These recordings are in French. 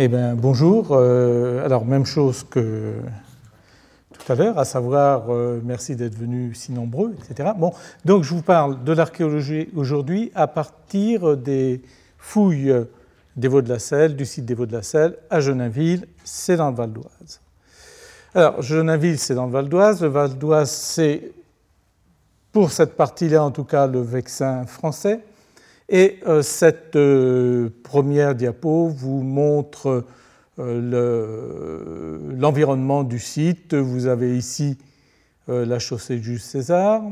eh bien, bonjour. Euh, alors, même chose que tout à l'heure, à savoir, euh, merci d'être venus si nombreux, etc. Bon, donc, je vous parle de l'archéologie aujourd'hui à partir des fouilles des Vaux de la Selle, du site des Vaux de la Selle à Genainville, c'est dans le Val d'Oise. Alors, Genainville, c'est dans le Val d'Oise. Le Val d'Oise, c'est, pour cette partie-là en tout cas, le Vexin français. Et euh, cette euh, première diapo vous montre euh, l'environnement du site. Vous avez ici la chaussée Jules César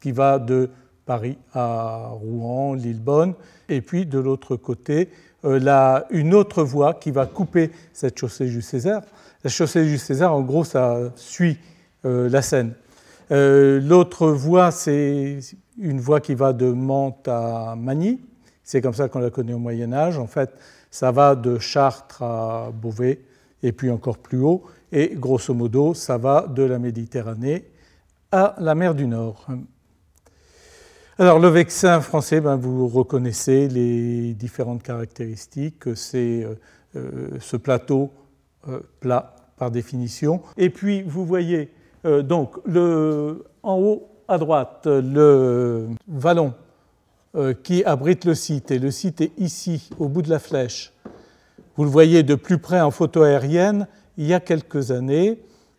qui va de Paris à Rouen, Lillebonne, et puis de l'autre côté, une autre voie qui va couper cette chaussée Jules César. La chaussée Jules César, en gros, ça suit la Seine. L'autre voie, c'est une voie qui va de Mantes à Magny. C'est comme ça qu'on la connaît au Moyen Âge. En fait, ça va de Chartres à Beauvais et puis encore plus haut. Et grosso modo, ça va de la Méditerranée à la mer du Nord. Alors le vexin français, ben, vous reconnaissez les différentes caractéristiques. C'est euh, euh, ce plateau euh, plat par définition. Et puis vous voyez donc le, en haut à droite le vallon euh, qui abrite le site, et le site est ici, au bout de la flèche. Vous le voyez de plus près en photo aérienne il y a quelques années,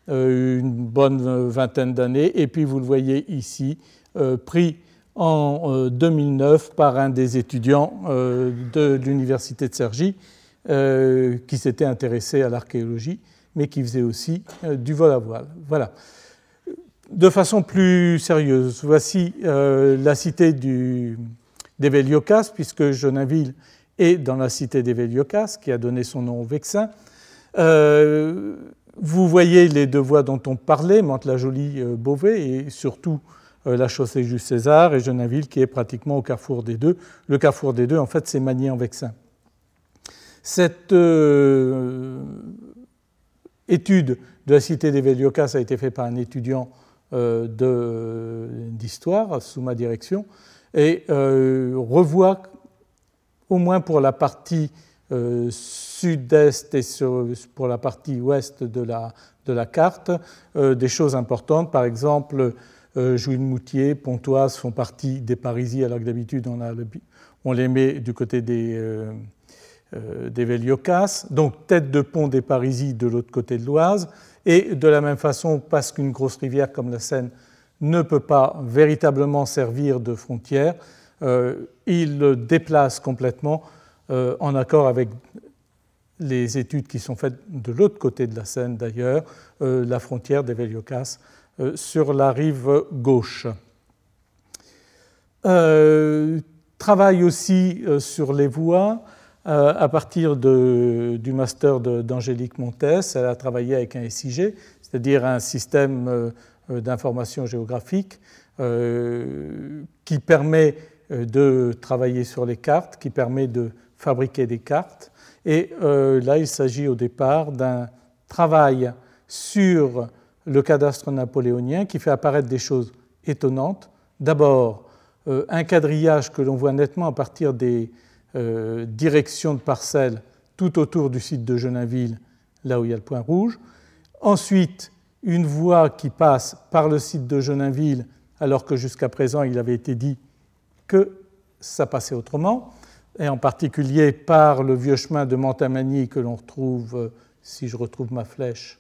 euh, une bonne vingtaine d'années, et puis vous le voyez ici, euh, pris en 2009 par un des étudiants de l'université de Cergy qui s'était intéressé à l'archéologie, mais qui faisait aussi du vol à voile. Voilà de façon plus sérieuse, voici euh, la cité du, des Véliocas, puisque Genainville est dans la cité des Véliocas, qui a donné son nom au Vexin. Euh, vous voyez les deux voies dont on parlait, Mantes-la-Jolie-Beauvais, euh, et surtout la chaussée Jules César et Genainville, qui est pratiquement au carrefour des deux. Le carrefour des deux, en fait, c'est Magny en Vexin. Cette étude de la cité des Véliocas a été faite par un étudiant d'histoire sous ma direction et euh, revoit au moins pour la partie euh, sud-est et pour la partie ouest de la, de la carte des choses importantes. Par exemple, Jouy-le-Moutier, Pontoise font partie des Parisis, alors que d'habitude on, les met du côté des, des Véliocas. Donc tête de pont des Parisis de l'autre côté de l'Oise. Et de la même façon, parce qu'une grosse rivière comme la Seine ne peut pas véritablement servir de frontière, euh, il le déplace complètement euh, en accord avec les études qui sont faites de l'autre côté de la Seine d'ailleurs, euh, la frontière des Véliocas sur la rive gauche. travaille aussi sur les voies. Euh, à partir du master d'Angélique Montes, elle a travaillé avec un SIG, c'est-à-dire un système euh, euh, d'information géographique qui permet de travailler sur les cartes, qui permet de fabriquer des cartes. Et là, il s'agit au départ d'un travail sur le cadastre napoléonien qui fait apparaître des choses étonnantes. D'abord, un quadrillage que l'on voit nettement à partir des, euh, direction de parcelles tout autour du site de Genainville, là où il y a le point rouge. Ensuite, une voie qui passe par le site de Genainville, alors que jusqu'à présent il avait été dit que ça passait autrement, et en particulier par le vieux chemin de Montamagny que l'on retrouve, euh, si je retrouve ma flèche.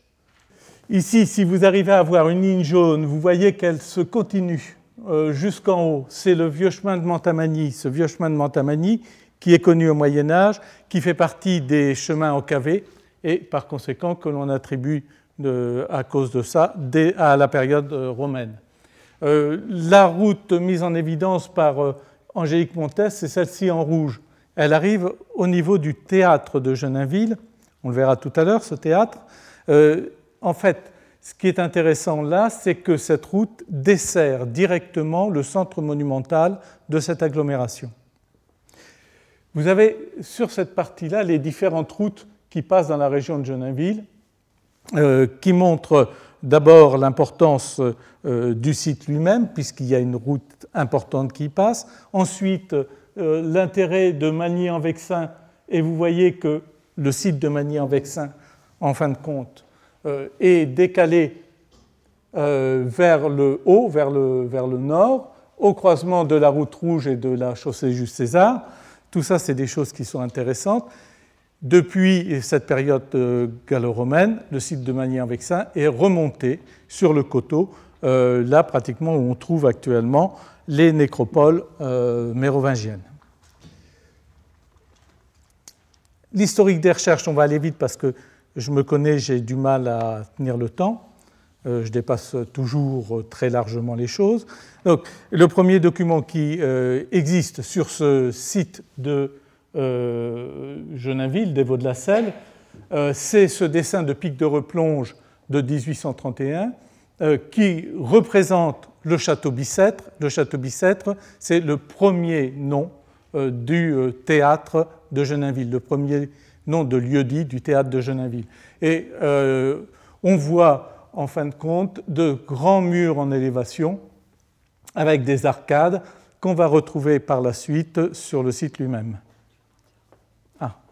Ici, si vous arrivez à voir une ligne jaune, vous voyez qu'elle se continue euh, jusqu'en haut. C'est le vieux chemin de Montamagny. Ce vieux chemin de Montamagny, qui est connu au Moyen Âge, qui fait partie des chemins encavés et par conséquent que l'on attribue à cause de ça à la période euh, romaine. Euh, la route mise en évidence par euh, Angélique Montes, c'est celle-ci en rouge. Elle arrive au niveau du théâtre de Genainville. On le verra tout à l'heure, ce théâtre. en fait, ce qui est intéressant là, c'est que cette route dessert directement le centre monumental de cette agglomération. Vous avez sur cette partie-là les différentes routes qui passent dans la région de Genainville, euh, qui montrent d'abord l'importance euh, du site lui-même, puisqu'il y a une route importante qui passe. Ensuite, euh, l'intérêt de Magny en Vexin, et vous voyez que le site de Magny-en-Vexin, en fin de compte, est décalé vers le haut, vers le, vers le nord, au croisement de la route rouge et de la chaussée Jules César. Tout ça, c'est des choses qui sont intéressantes. Depuis cette période gallo-romaine, le site de Magny-en-Vexin est remonté sur le coteau, euh, là pratiquement où on trouve actuellement les nécropoles euh, mérovingiennes. L'historique des recherches, on va aller vite parce que je me connais, j'ai du mal à tenir le temps. Euh, je dépasse toujours très largement les choses. Donc, le premier document qui existe sur ce site de euh, Geninville, des Vaux de la Selle, euh, c'est ce dessin de pic de replonge de 1831 euh, qui représente le château Bicêtre. Le château Bicêtre, c'est le premier nom du théâtre de Geninville, le premier nom de lieu-dit du théâtre de Geninville. Et on voit en fin de compte de grands murs en élévation avec des arcades qu'on va retrouver par la suite sur le site lui-même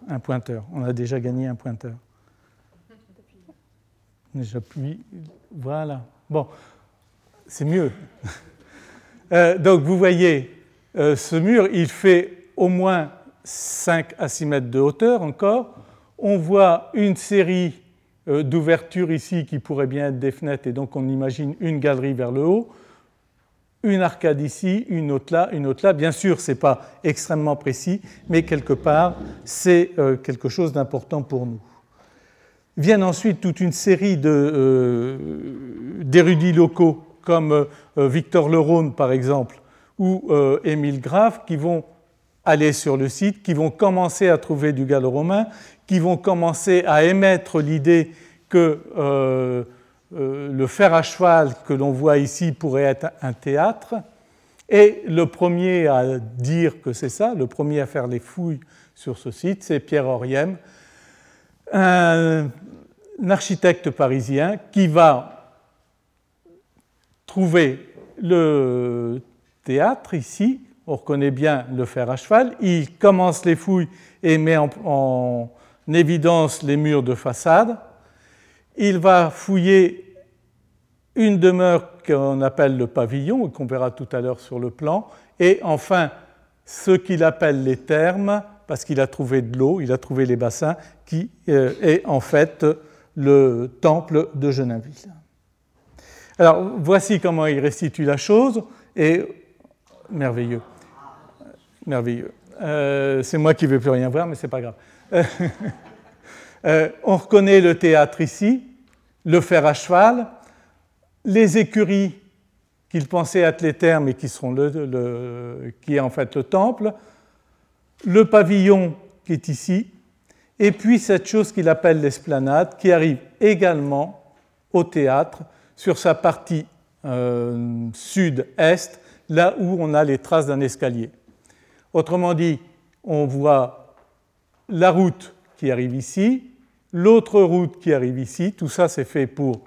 un pointeur. On a déjà gagné un pointeur. J'appuie. Voilà. Bon, c'est mieux. Euh, donc vous voyez, euh, ce mur, il fait au moins 5 à 6 mètres de hauteur encore. On voit une série euh, d'ouvertures ici qui pourraient bien être des fenêtres, et donc on imagine une galerie vers le haut une arcade ici, une autre là, une autre là. Bien sûr, ce n'est pas extrêmement précis, mais quelque part, c'est euh, quelque chose d'important pour nous. Viennent ensuite toute une série euh, d'érudits locaux, comme euh, Victor Lerone, par exemple, ou Émile Graff, qui vont aller sur le site, qui vont commencer à trouver du gallo-romain, qui vont commencer à émettre l'idée que euh, le fer à cheval que l'on voit ici pourrait être un théâtre. Et le premier à dire que c'est ça, le premier à faire les fouilles sur ce site, c'est Pierre Oriem, un, architecte parisien qui va trouver le théâtre ici. On reconnaît bien le fer à cheval. Il commence les fouilles et met en évidence les murs de façade. Il va fouiller une demeure qu'on appelle le pavillon, qu'on verra tout à l'heure sur le plan, et enfin ce qu'il appelle les thermes, parce qu'il a trouvé de l'eau, il a trouvé les bassins, qui euh, est en fait le temple de Geninville. Alors voici comment il restitue la chose, et merveilleux, merveilleux. Euh, c'est moi qui ne veux plus rien voir, mais ce n'est pas grave. Euh, on reconnaît le théâtre ici, le fer à cheval, les écuries qu'il pensait être les thermes et qui, sont le, qui est en fait le temple, le pavillon qui est ici, et puis cette chose qu'il appelle l'esplanade qui arrive également au théâtre sur sa partie euh, sud-est, là où on a les traces d'un escalier. Autrement dit, on voit la route qui arrive ici, l'autre route qui arrive ici, tout ça c'est fait pour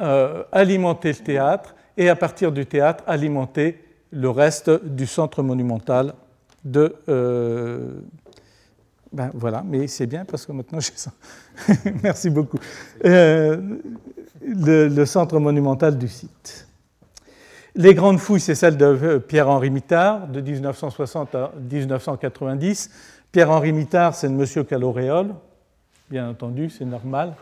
euh, alimenter le théâtre et à partir du théâtre alimenter le reste du centre monumental de... Euh, ben voilà, mais c'est bien parce que maintenant j'ai ça. Merci beaucoup. Euh, le, centre monumental du site. Les grandes fouilles, c'est celle de Pierre-Henri Mittard de 1960 à 1990. Pierre-Henri Mittard, c'est de M. Caloréol, bien entendu, c'est normal.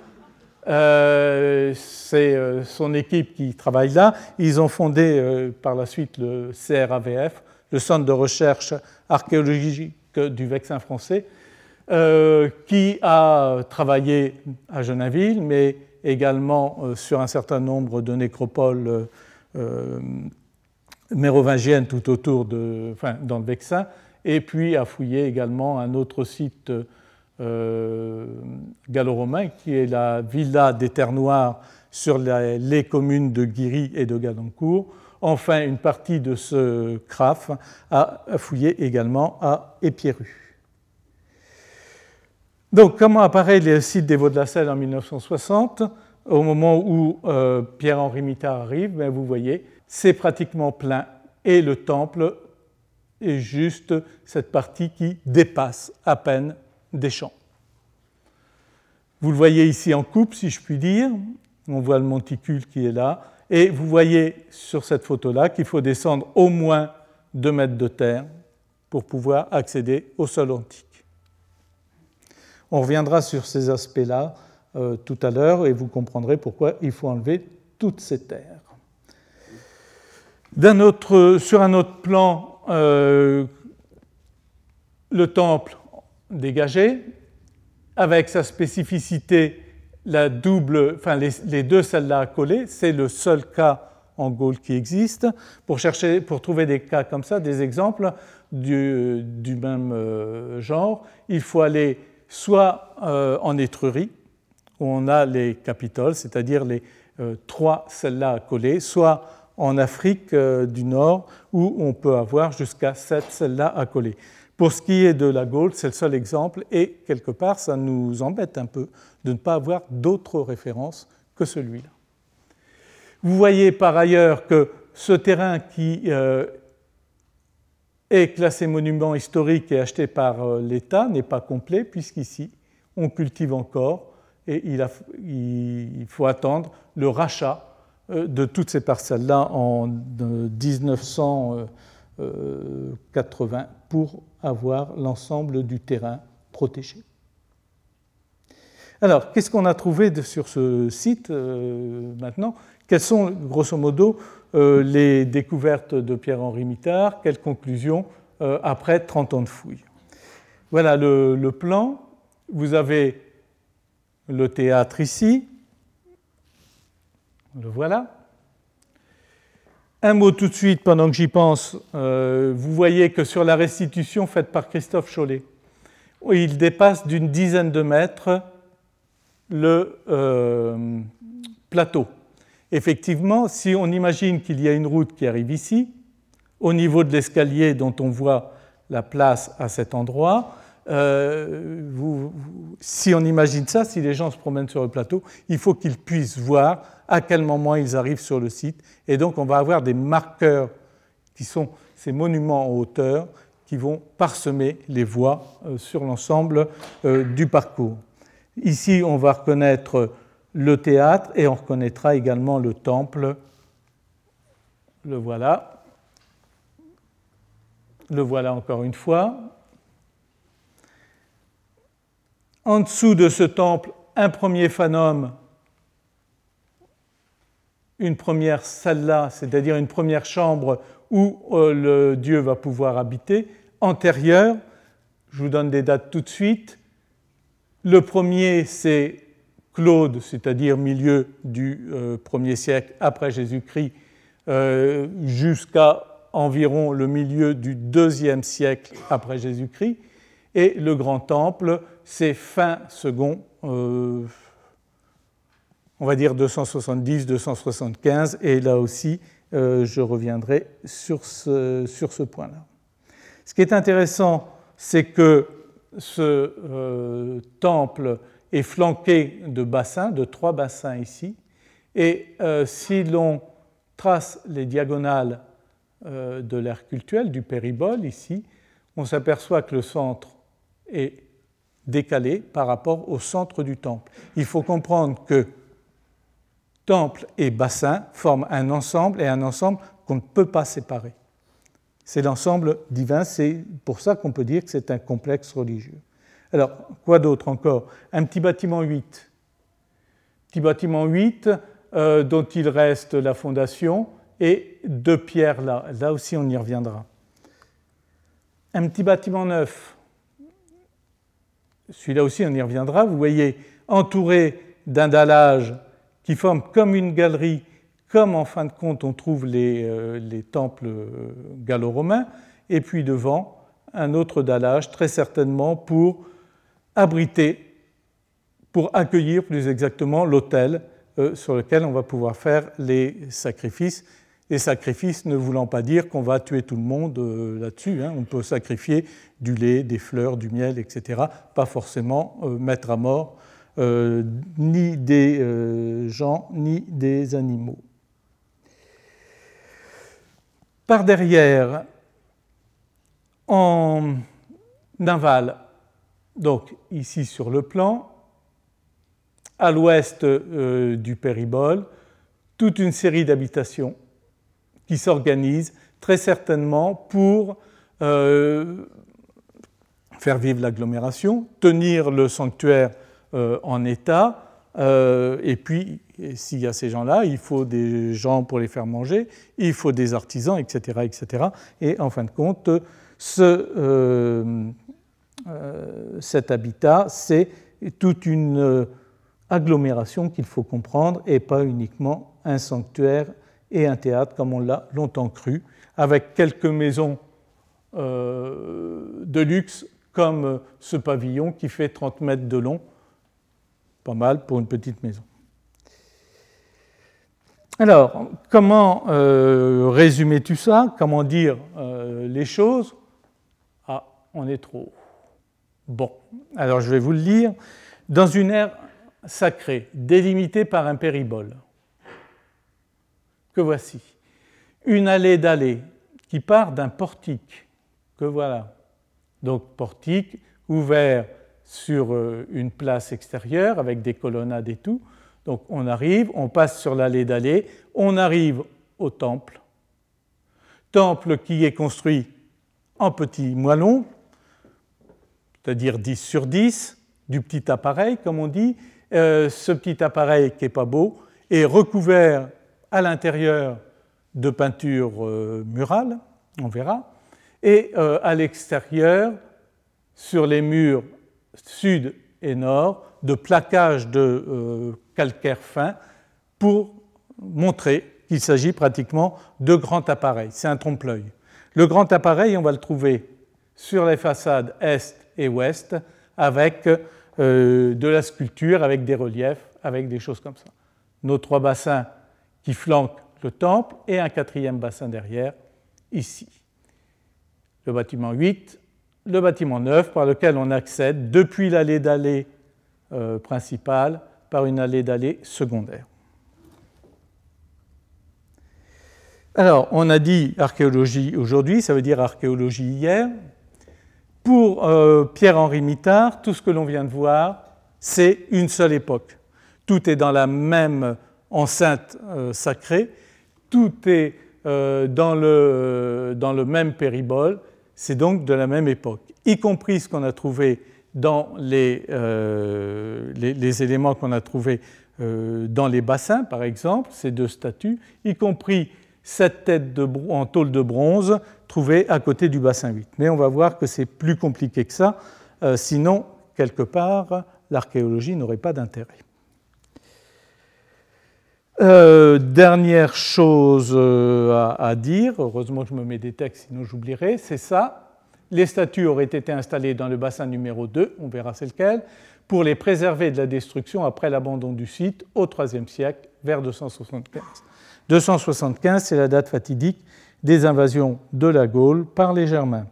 Euh, c'est euh, son équipe qui travaille là. Ils ont fondé euh, par la suite le CRAVF, le Centre de recherche archéologique du Vexin français, qui a travaillé à Geninville, mais également sur un certain nombre de nécropoles mérovingiennes tout autour de, enfin, dans le Vexin, et puis a fouillé également un autre site euh, gallo-romain, qui est la villa des Terres Noires sur les communes de Guiry et de Gadancourt. Enfin, une partie de ce CRAF a fouillé également à Épierru. Donc, comment apparaît le site des Vaux de la en 1960 Au moment où euh, Pierre-Henri Mittard arrive, ben, vous voyez, c'est pratiquement plein et le temple est juste cette partie qui dépasse à peine des champs. Vous le voyez ici en coupe, si je puis dire. On voit le monticule qui est là. Et vous voyez sur cette photo-là qu'il faut descendre au moins 2 mètres de terre pour pouvoir accéder au sol antique. On reviendra sur ces aspects-là euh, tout à l'heure et vous comprendrez pourquoi il faut enlever toutes ces terres. sur un autre plan, euh, le temple dégagé, avec sa spécificité, la double, enfin les, deux celles-là collées, c'est le seul cas en Gaule qui existe. Pour, chercher, pour trouver des cas comme ça, des exemples du, même euh, genre, il faut aller soit euh, en Étrurie, où on a les capitoles, c'est-à-dire les trois celles-là collées, soit en Afrique du Nord, où on peut avoir jusqu'à sept celles-là à coller. Pour ce qui est de la Gaule, c'est le seul exemple, et quelque part, ça nous embête un peu de ne pas avoir d'autres références que celui-là. Vous voyez par ailleurs que ce terrain qui euh, est classé monument historique et acheté par euh, l'État n'est pas complet, puisqu'ici, on cultive encore et il, faut attendre le rachat euh, de toutes ces parcelles-là en 1980 pour avoir l'ensemble du terrain protégé. Alors, qu'est-ce qu'on a trouvé sur ce site maintenant? Quelles sont, grosso modo, euh, les découvertes de Pierre-Henri Mittard Quelles conclusions euh, après 30 ans de fouilles? Voilà le, plan. Vous avez le théâtre ici. Le voilà. Un mot tout de suite pendant que j'y pense. Euh, vous voyez que sur la restitution faite par Christophe Chollet, il dépasse d'une dizaine de mètres le plateau. Effectivement, si on imagine qu'il y a une route qui arrive ici, au niveau de l'escalier dont on voit la place à cet endroit, euh, si on imagine ça, si les gens se promènent sur le plateau, il faut qu'ils puissent voir à quel moment ils arrivent sur le site. Et donc on va avoir des marqueurs qui sont ces monuments en hauteur qui vont parsemer les voies euh, sur l'ensemble euh, du parcours. Ici, on va reconnaître le théâtre et on reconnaîtra également le temple. Le voilà. Le voilà encore une fois. En dessous de ce temple, un premier phanome, une première salle c'est-à-dire une première chambre où euh, le Dieu va pouvoir habiter. Antérieur, je vous donne des dates tout de suite. Le premier, c'est Claude, c'est-à-dire milieu du 1er euh, siècle après Jésus-Christ, euh, jusqu'à environ le milieu du 2e siècle après Jésus-Christ. Et le Grand Temple, c'est fin second, euh, on va dire 270-275, et là aussi, je reviendrai sur ce, point-là. Ce qui est intéressant, c'est que ce temple est flanqué de bassins, de trois bassins ici. Et euh, si l'on trace les diagonales euh, de l'aire cultuelle, du péribole ici, on s'aperçoit que le centre est décalé par rapport au centre du temple. Il faut comprendre que temple et bassin forment un ensemble et un ensemble qu'on ne peut pas séparer. C'est l'ensemble divin, c'est pour ça qu'on peut dire que c'est un complexe religieux. Alors, quoi d'autre encore? Un petit bâtiment 8. Petit bâtiment 8 euh, dont il reste la fondation et deux pierres là. Là aussi, on y reviendra. Un petit bâtiment 9. Celui-là aussi, on y reviendra. Vous voyez, entouré d'un dallage qui forme comme une galerie, comme en fin de compte on trouve les, euh, les temples euh, gallo-romains, et puis devant un autre dallage, très certainement pour abriter pour accueillir plus exactement l'autel euh, sur lequel on va pouvoir faire les sacrifices. Les sacrifices ne voulant pas dire qu'on va tuer tout le monde euh, là-dessus. Hein. On peut sacrifier du lait, des fleurs, du miel, etc. Pas forcément euh, mettre à mort ni des gens ni des animaux. Par derrière, en aval, donc ici sur le plan, à l'ouest du péribole, toute une série d'habitations qui s'organisent très certainement pour faire vivre l'agglomération, tenir le sanctuaire en état, et puis s'il y a ces gens-là, il faut des gens pour les faire manger, il faut des artisans, etc. etc. Et en fin de compte, ce, euh, euh, cet habitat, c'est toute une euh, agglomération qu'il faut comprendre et pas uniquement un sanctuaire et un théâtre comme on l'a longtemps cru, avec quelques maisons de luxe comme ce pavillon qui fait 30 mètres de long, pas mal pour une petite maison. Alors, comment euh, résumer tout ça? Comment dire euh, les choses? Ah, on est trop. Bon, alors je vais vous le lire. Dans une ère sacrée, délimitée par un péribole, voici. Une allée d'allée qui part d'un portique, que voilà. Donc, portique ouvert sur euh, une place extérieure avec des colonnades et tout donc on arrive, on passe sur l'allée d'allée, on arrive au temple. Temple qui est construit en petits moellons, c'est-à-dire 10 sur 10, du petit appareil, comme on dit. Euh, ce petit appareil qui n'est pas beau est recouvert à l'intérieur de peinture euh, murale, on verra, et euh, à l'extérieur, sur les murs sud et nord, de plaquage de calcaire fin pour montrer qu'il s'agit pratiquement de grands appareils. C'est un trompe-l'œil. Le grand appareil, on va le trouver sur les façades est et ouest avec euh, de la sculpture, avec des reliefs, avec des choses comme ça. Nos trois bassins qui flanquent le temple et un quatrième bassin derrière, ici. Le bâtiment 8, le bâtiment 9 par lequel on accède depuis l'allée d'allée euh, principale par une allée d'allée secondaire. Alors, on a dit archéologie aujourd'hui, ça veut dire archéologie hier. Pour euh, Pierre-Henri Mittard, tout ce que l'on vient de voir, c'est une seule époque. Tout est dans la même enceinte euh, sacrée, tout est euh, dans, le, même péribole, c'est donc de la même époque, y compris ce qu'on a trouvé dans euh, les, les, éléments qu'on a trouvés euh, dans les bassins, par exemple, ces deux statues, y compris cette tête en tôle de bronze trouvée à côté du bassin 8. Mais on va voir que c'est plus compliqué que ça, euh, sinon, quelque part, l'archéologie n'aurait pas d'intérêt. Dernière chose à, à, dire, heureusement que je me mets des textes, sinon j'oublierai, c'est ça les statues auraient été installées dans le bassin numéro 2, on verra c'est lequel, pour les préserver de la destruction après l'abandon du site au IIIe siècle, vers 275. 275, c'est la date fatidique des invasions de la Gaule par les Germains.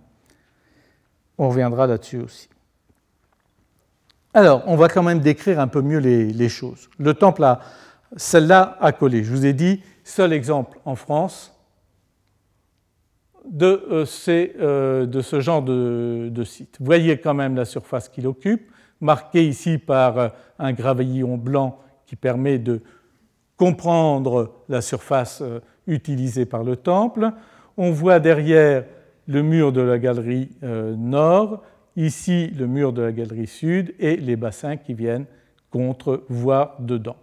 On reviendra là-dessus aussi. Alors, on va quand même décrire un peu mieux les, les choses. Le temple a, celle-là a collé. Je vous ai dit, seul exemple en France, de, euh, euh, ce genre de, site. Voyez quand même la surface qu'il occupe, marquée ici par euh, un gravillon blanc qui permet de comprendre la surface utilisée par le temple. On voit derrière le mur de la galerie nord, ici le mur de la galerie sud et les bassins qui viennent contre, voire dedans.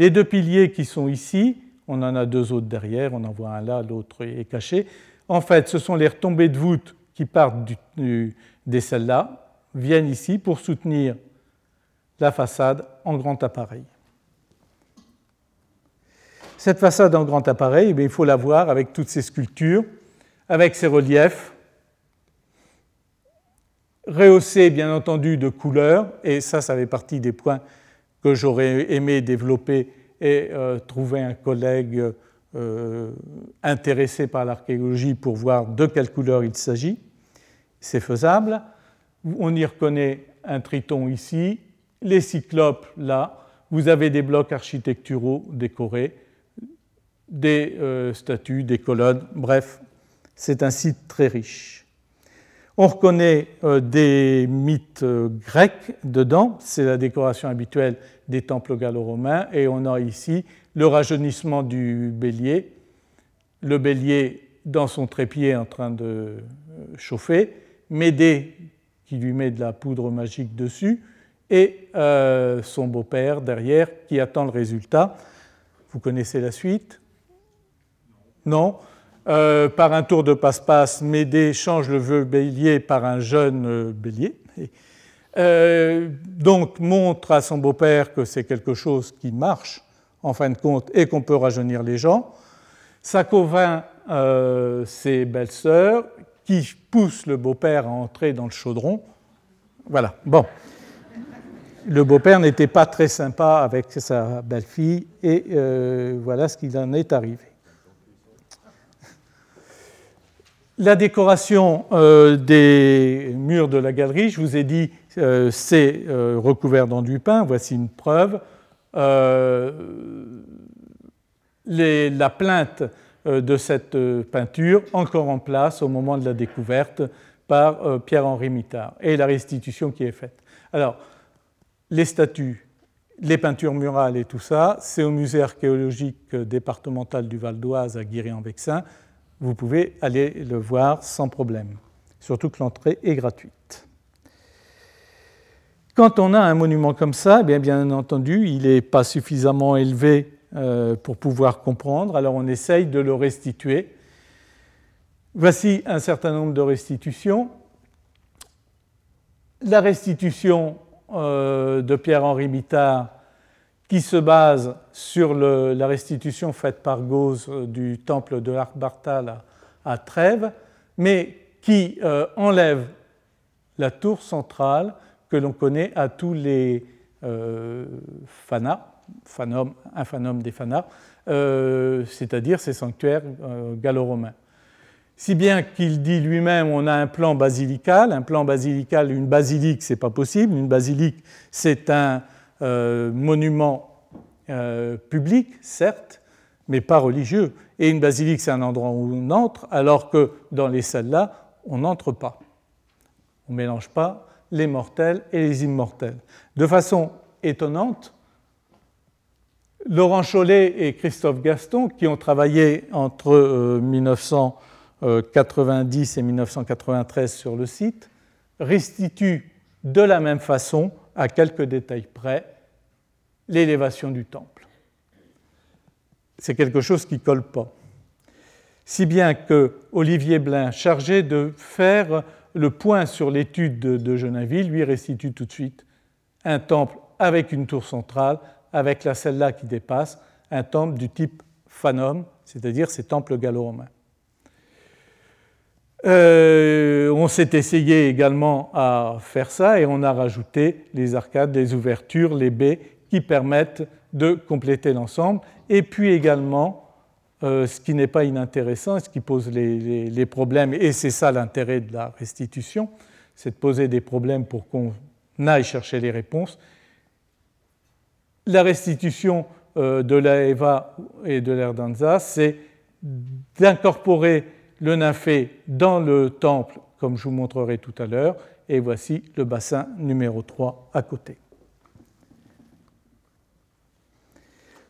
Les deux piliers qui sont ici, on en a deux autres derrière, on en voit un là, l'autre est caché, en fait, ce sont les retombées de voûte qui partent des celles-là, viennent ici pour soutenir la façade en grand appareil. Cette façade en grand appareil, eh il faut la voir avec toutes ces sculptures, avec ces reliefs, rehaussés bien entendu de couleurs, et ça, ça fait partie des points que j'aurais aimé développer et euh, trouver un collègue euh, intéressé par l'archéologie pour voir de quelle couleur il s'agit. C'est faisable. On y reconnaît un triton ici, les cyclopes là. Vous avez des blocs architecturaux décorés, des euh, statues, des colonnes, bref, c'est un site très riche. On reconnaît des mythes grecs dedans, c'est la décoration habituelle des temples gallo-romains, et on a ici le rajeunissement du bélier, le bélier dans son trépied en train de chauffer, Médée qui lui met de la poudre magique dessus, et euh, son beau-père derrière qui attend le résultat. Vous connaissez la suite? Non euh, Par un tour de passe-passe, Médée change le vœu bélier par un jeune euh, bélier. donc montre à son beau-père que c'est quelque chose qui marche en fin de compte et qu'on peut rajeunir les gens. Ça convainc ses belles-sœurs qui poussent le beau-père à entrer dans le chaudron. Voilà. Bon le beau-père n'était pas très sympa avec sa belle-fille et euh, voilà ce qu'il en est arrivé. La décoration euh, des murs de la galerie, je vous ai dit, euh, c'est recouvert d'enduit peint. Voici une preuve. la plainte de cette peinture, encore en place au moment de la découverte par Pierre-Henri Mittard, et la restitution qui est faite. Alors, les statues, les peintures murales et tout ça, c'est au musée archéologique départemental du Val d'Oise à Guéry-en-Vexin. Vous pouvez aller le voir sans problème, surtout que l'entrée est gratuite. Quand on a un monument comme ça, eh bien, entendu, il n'est pas suffisamment élevé euh, pour pouvoir comprendre, alors on essaye de le restituer. Voici un certain nombre de restitutions. La restitution euh, de Pierre-Henri Mittard qui se base sur la restitution faite par Gauze euh, du temple de l'Arc-Bartal à, Trèves, mais qui euh, enlève la tour centrale que l'on connaît à tous les euh, fanas, fanum, des fanas, c'est-à-dire ces sanctuaires gallo-romains si bien qu'il dit lui-même on a un plan basilical. Un plan basilical, une basilique, c'est pas possible. Une basilique, c'est un euh, monument euh, public, certes, mais pas religieux. Et une basilique, c'est un endroit où on entre, alors que dans les salles-là, on n'entre pas. On ne mélange pas les mortels et les immortels. De façon étonnante, Laurent Chollet et Christophe Gaston, qui ont travaillé entre 1900 euh, 90 et 1993 sur le site, restitue de la même façon, à quelques détails près, l'élévation du temple. C'est quelque chose qui colle pas. Si bien que Olivier Blin, chargé de faire le point sur l'étude de, de lui restitue tout de suite un temple avec une tour centrale, avec la celle-là qui dépasse, un temple du type Phanom, c'est-à-dire ces temples gallo-romains. Euh, on s'est essayé également à faire ça et on a rajouté les arcades, les ouvertures, les baies qui permettent de compléter l'ensemble. Et puis également, euh, ce qui n'est pas inintéressant, ce qui pose les, problèmes, et c'est ça l'intérêt de la restitution, c'est de poser des problèmes pour qu'on aille chercher les réponses. La restitution euh, de la Eva et de l'Erdanza, c'est d'incorporer le nymphée dans le temple, comme je vous montrerai tout à l'heure, et voici le bassin numéro 3 à côté.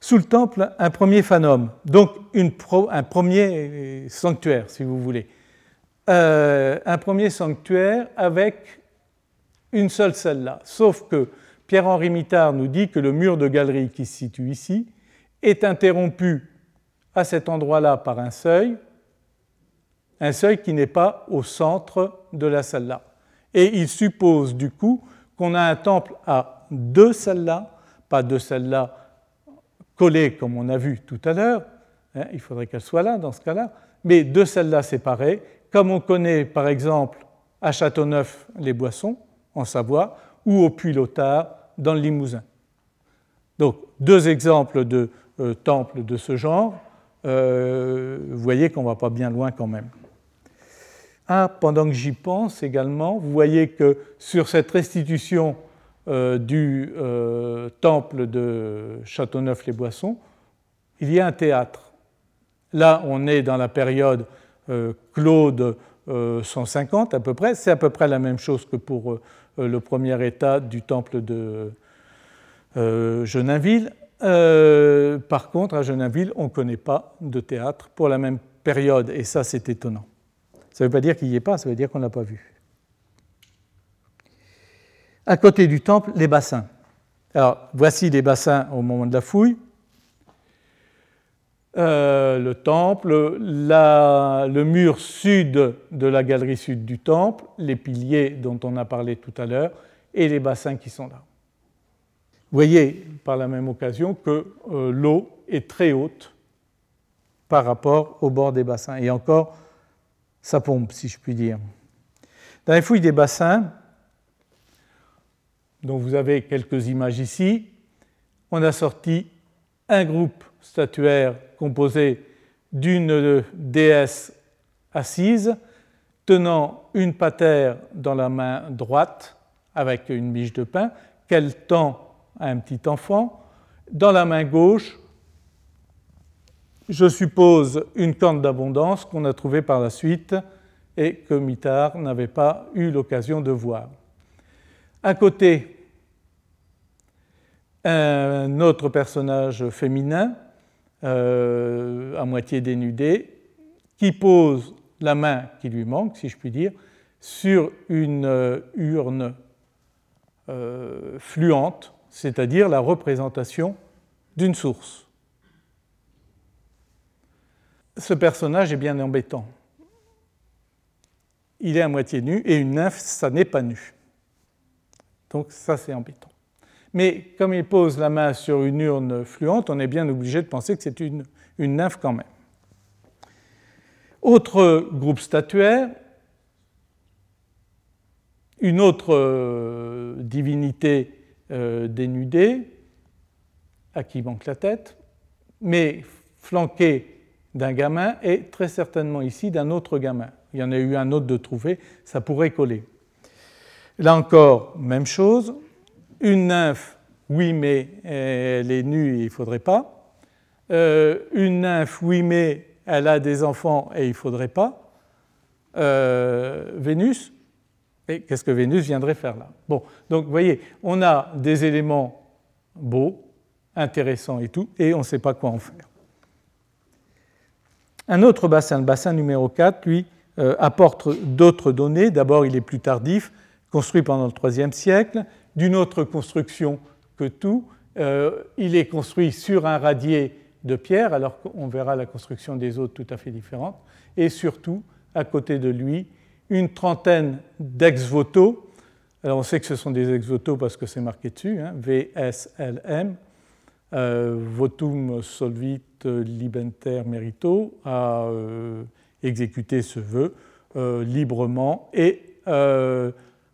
Sous le temple, un premier phanum, donc un premier sanctuaire, si vous voulez. Euh, un premier sanctuaire avec une seule celle-là. Sauf que Pierre-Henri Mittard nous dit que le mur de galerie qui se situe ici est interrompu à cet endroit-là par un seuil un seuil qui n'est pas au centre de la salle-là. Et il suppose du coup qu'on a un temple à deux salles-là, pas deux salles-là collées comme on a vu tout à l'heure, hein, il faudrait qu'elles soient là dans ce cas-là, mais deux salles-là séparées, comme on connaît par exemple à Châteauneuf-les-Boissons, en Savoie, ou au Puy-Lotard, dans le Limousin. Donc, deux exemples de euh, temples de ce genre. Euh, vous voyez qu'on ne va pas bien loin quand même. Ah, pendant que j'y pense également, vous voyez que sur cette restitution euh, du euh, temple de Châteauneuf-les-Boissons, il y a un théâtre. Là, on est dans la période euh, Claude 150 à peu près. C'est à peu près la même chose que pour le premier état du temple de Geninville. par contre, à Geninville, on ne connaît pas de théâtre pour la même période, et ça c'est étonnant. Ça ne veut pas dire qu'il n'y est pas, ça veut dire qu'on ne l'a pas vu. À côté du temple, les bassins. Alors, voici les bassins au moment de la fouille. Euh, le temple, le mur sud de la galerie sud du temple, les piliers dont on a parlé tout à l'heure, et les bassins qui sont là. Vous voyez par la même occasion que euh, l'eau est très haute par rapport au bord des bassins. Et encore, ça pompe, si je puis dire. Dans les fouilles des bassins, dont vous avez quelques images ici, on a sorti un groupe statuaire composé d'une déesse assise tenant une patère dans la main droite avec une miche de pain qu'elle tend à un petit enfant. Dans la main gauche, je suppose, une corne d'abondance qu'on a trouvée par la suite et que Mitard n'avait pas eu l'occasion de voir. À côté, un autre personnage féminin, euh, à moitié dénudé, qui pose la main qui lui manque, si je puis dire, sur une euh, urne euh, fluente, c'est-à-dire la représentation d'une source ce personnage est bien embêtant. Il est à moitié nu et une nymphe, ça n'est pas nu. Donc ça, c'est embêtant. Mais comme il pose la main sur une urne fluente, on est bien obligé de penser que c'est une, nymphe quand même. Autre groupe statuaire, une autre euh, divinité euh, dénudée, à qui manque la tête, mais flanquée d'un gamin et très certainement ici d'un autre gamin. Il y en a eu un autre de trouvé, ça pourrait coller. Là encore, même chose. Une nymphe, oui, mais elle est nue et il ne faudrait pas. Euh, une nymphe, oui, mais elle a des enfants et il ne faudrait pas. Euh, Vénus, et qu'est-ce que Vénus viendrait faire là? Bon, donc vous voyez, on a des éléments beaux, intéressants et tout, et on ne sait pas quoi en faire. Un autre bassin, le bassin numéro 4, lui, euh, apporte d'autres données. D'abord, il est plus tardif, construit pendant le IIIe siècle, d'une autre construction que tout. Euh, il est construit sur un radier de pierre, alors qu'on verra la construction des autres tout à fait différente. Et surtout, à côté de lui, une trentaine d'ex-voto. Alors on sait que ce sont des ex-voto parce que c'est marqué dessus, hein, VSLM, euh, votum solvit libenter merito a euh, exécuté ce vœu euh, librement et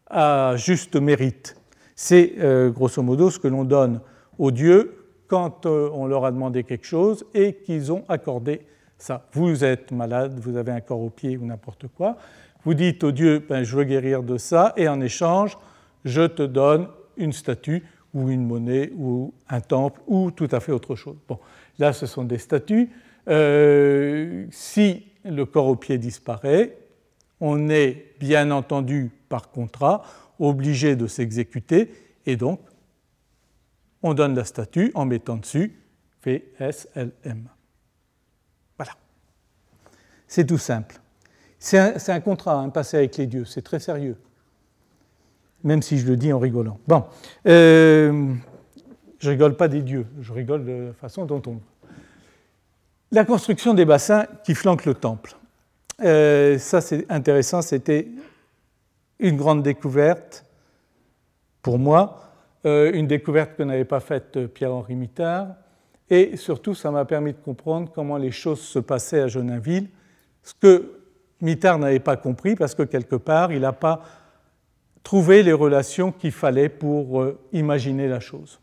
à juste mérite. C'est grosso modo ce que l'on donne aux dieux quand on leur a demandé quelque chose et qu'ils ont accordé ça. Vous êtes malade, vous avez un corps au pied ou n'importe quoi. Vous dites au dieu, ben, je veux guérir de ça, et en échange, je te donne une statue ou une monnaie ou un temple ou tout à fait autre chose. Bon, là, ce sont des statues. Euh, si le corps au pied disparaît, on est bien entendu par contrat obligé de s'exécuter et donc on donne la statue en mettant dessus VSLM. Voilà. C'est tout simple. C'est un, contrat, un passé avec les dieux, c'est très sérieux même si je le dis en rigolant. Bon, euh, je rigole pas des dieux, je rigole de la façon dont on. La construction des bassins qui flanquent le temple. Euh, ça, c'est intéressant, c'était une grande découverte pour moi, euh, une découverte que n'avait pas faite Pierre-Henri Mittard, et surtout, ça m'a permis de comprendre comment les choses se passaient à Geninville, ce que Mittard n'avait pas compris, parce que quelque part, il n'a pas trouver les relations qu'il fallait pour euh, imaginer la chose.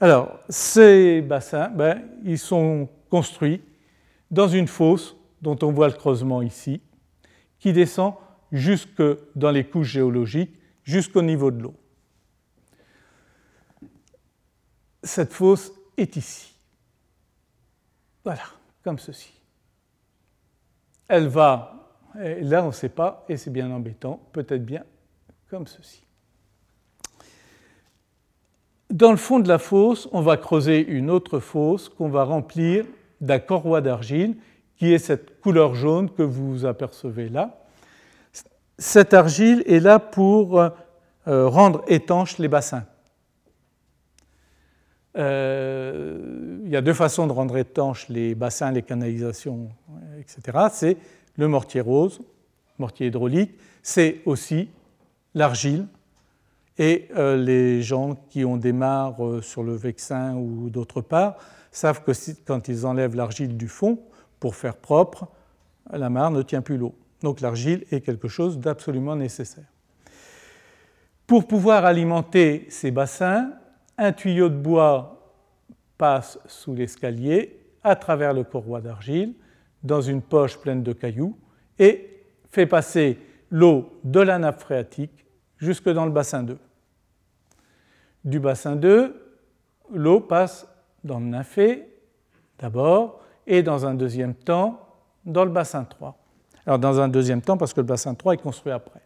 Alors, ces bassins, ben, ils sont construits dans une fosse dont on voit le creusement ici, qui descend jusque dans les couches géologiques, jusqu'au niveau de l'eau. Cette fosse est ici. Voilà, comme ceci. Elle va là, on ne sait pas, et c'est bien embêtant, peut-être bien comme ceci. Dans le fond de la fosse, on va creuser une autre fosse qu'on va remplir d'un corroi d'argile, qui est cette couleur jaune que vous apercevez là. Cette argile est là pour euh, rendre étanches les bassins. Euh, il y a deux façons de rendre étanches les bassins, les canalisations, etc. C'est le mortier rose, mortier hydraulique, c'est aussi l'argile. Et euh, les gens qui ont des mares euh, sur le Vexin ou d'autre part savent que quand ils enlèvent l'argile du fond pour faire propre, la mare ne tient plus l'eau. Donc l'argile est quelque chose d'absolument nécessaire. Pour pouvoir alimenter ces bassins, un tuyau de bois passe sous l'escalier à travers le corroi d'argile dans une poche pleine de cailloux et fait passer l'eau de la nappe phréatique jusque dans le bassin 2. Du bassin 2, l'eau passe dans le nymphée d'abord et dans un deuxième temps dans le bassin 3. Alors dans un deuxième temps parce que le bassin 3 est construit après.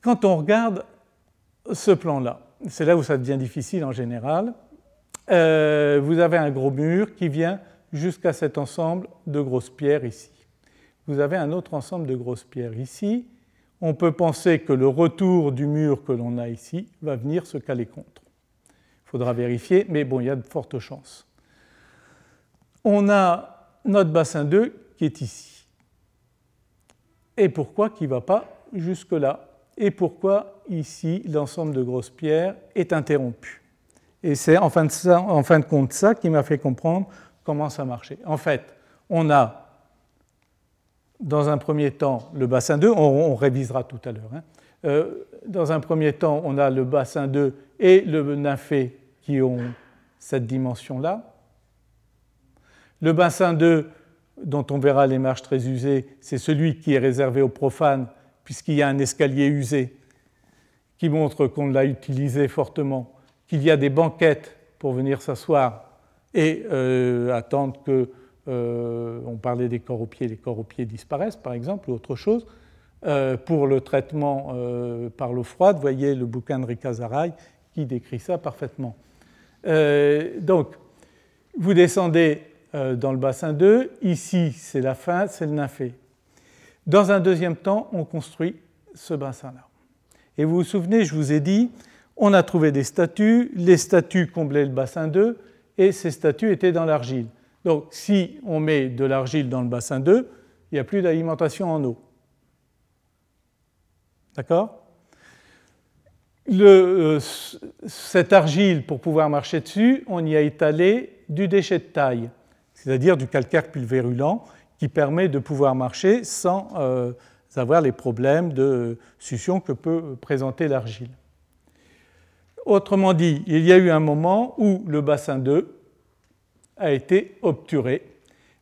Quand on regarde ce plan-là, c'est là où ça devient difficile en général, euh, vous avez un gros mur qui vient jusqu'à cet ensemble de grosses pierres ici. Vous avez un autre ensemble de grosses pierres ici. On peut penser que le retour du mur que l'on a ici va venir se caler contre. Il faudra vérifier, mais bon, il y a de fortes chances. On a notre bassin 2 qui est ici. Et pourquoi qui ne va pas jusque-là? Et pourquoi ici l'ensemble de grosses pierres est interrompu? Et c'est en, fin de compte ça qui m'a fait comprendre comment ça marchait. En fait, on a dans un premier temps le bassin 2, on, révisera tout à l'heure. Hein. Euh, dans un premier temps, on a le bassin 2 et le nymphée qui ont cette dimension-là. Le bassin 2, dont on verra les marches très usées, c'est celui qui est réservé aux profanes, puisqu'il y a un escalier usé qui montre qu'on l'a utilisé fortement, qu'il y a des banquettes pour venir s'asseoir et euh, attendre que, euh, on parlait des corps aux pieds, les corps aux pieds disparaissent par exemple, ou autre chose. Euh, pour le traitement par l'eau froide, voyez le bouquin de Rika qui décrit ça parfaitement. donc, vous descendez dans le bassin 2, ici c'est la fin, c'est le nymphée. Dans un deuxième temps, on construit ce bassin-là. Et vous vous souvenez, je vous ai dit, on a trouvé des statues, les statues comblaient le bassin 2, et ces statues étaient dans l'argile. Donc si on met de l'argile dans le bassin 2, il n'y a plus d'alimentation en eau. D'accord? Euh, Cette argile, pour pouvoir marcher dessus, on y a étalé du déchet de taille, c'est-à-dire du calcaire pulvérulent qui permet de pouvoir marcher sans euh, avoir les problèmes de succion que peut présenter l'argile. Autrement dit, il y a eu un moment où le bassin 2 a été obturé,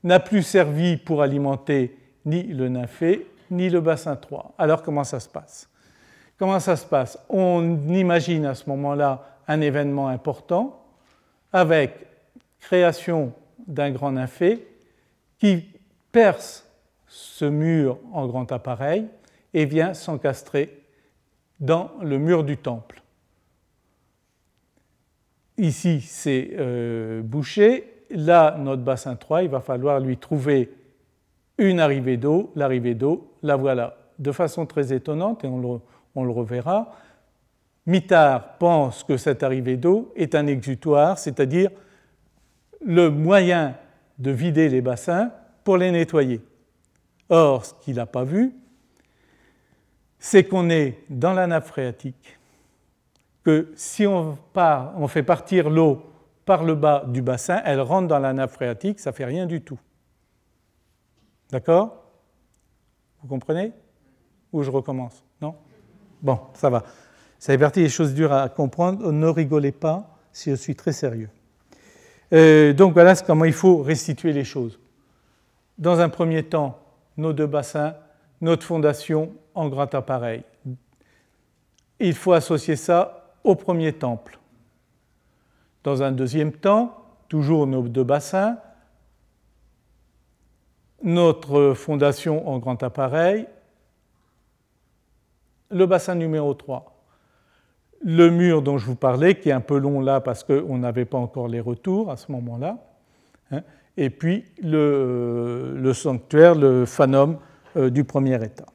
n'a plus servi pour alimenter ni le nymphée ni le bassin 3. Alors comment ça se passe? Comment ça se passe? On imagine à ce moment-là un événement important avec création d'un grand nymphée qui perce ce mur en grand appareil et vient s'encastrer dans le mur du temple. Ici, c'est euh, bouché. Là, notre bassin 3, il va falloir lui trouver une arrivée d'eau. L'arrivée d'eau, la voilà. De façon très étonnante, et on le, reverra, Mittard pense que cette arrivée d'eau est un exutoire, c'est-à-dire le moyen de vider les bassins pour les nettoyer. Or, ce qu'il n'a pas vu, c'est qu'on est dans la nappe phréatique que si on, fait partir l'eau par le bas du bassin, elle rentre dans la nappe phréatique, ça ne fait rien du tout. D'accord? Vous comprenez? Ou je recommence? Non? Bon, ça va. Ça fait partie des choses dures à comprendre. Ne rigolez pas si je suis très sérieux. Euh, donc voilà comment il faut restituer les choses. Dans un premier temps, nos deux bassins, notre fondation en grand appareil. Il faut associer ça au premier temple. Dans un deuxième temps, toujours nos deux bassins, notre fondation en grand appareil, le bassin numéro 3, le mur dont je vous parlais, qui est un peu long là parce qu'on n'avait pas encore les retours à ce moment-là, hein, et puis le, sanctuaire, le phanum euh, du premier état.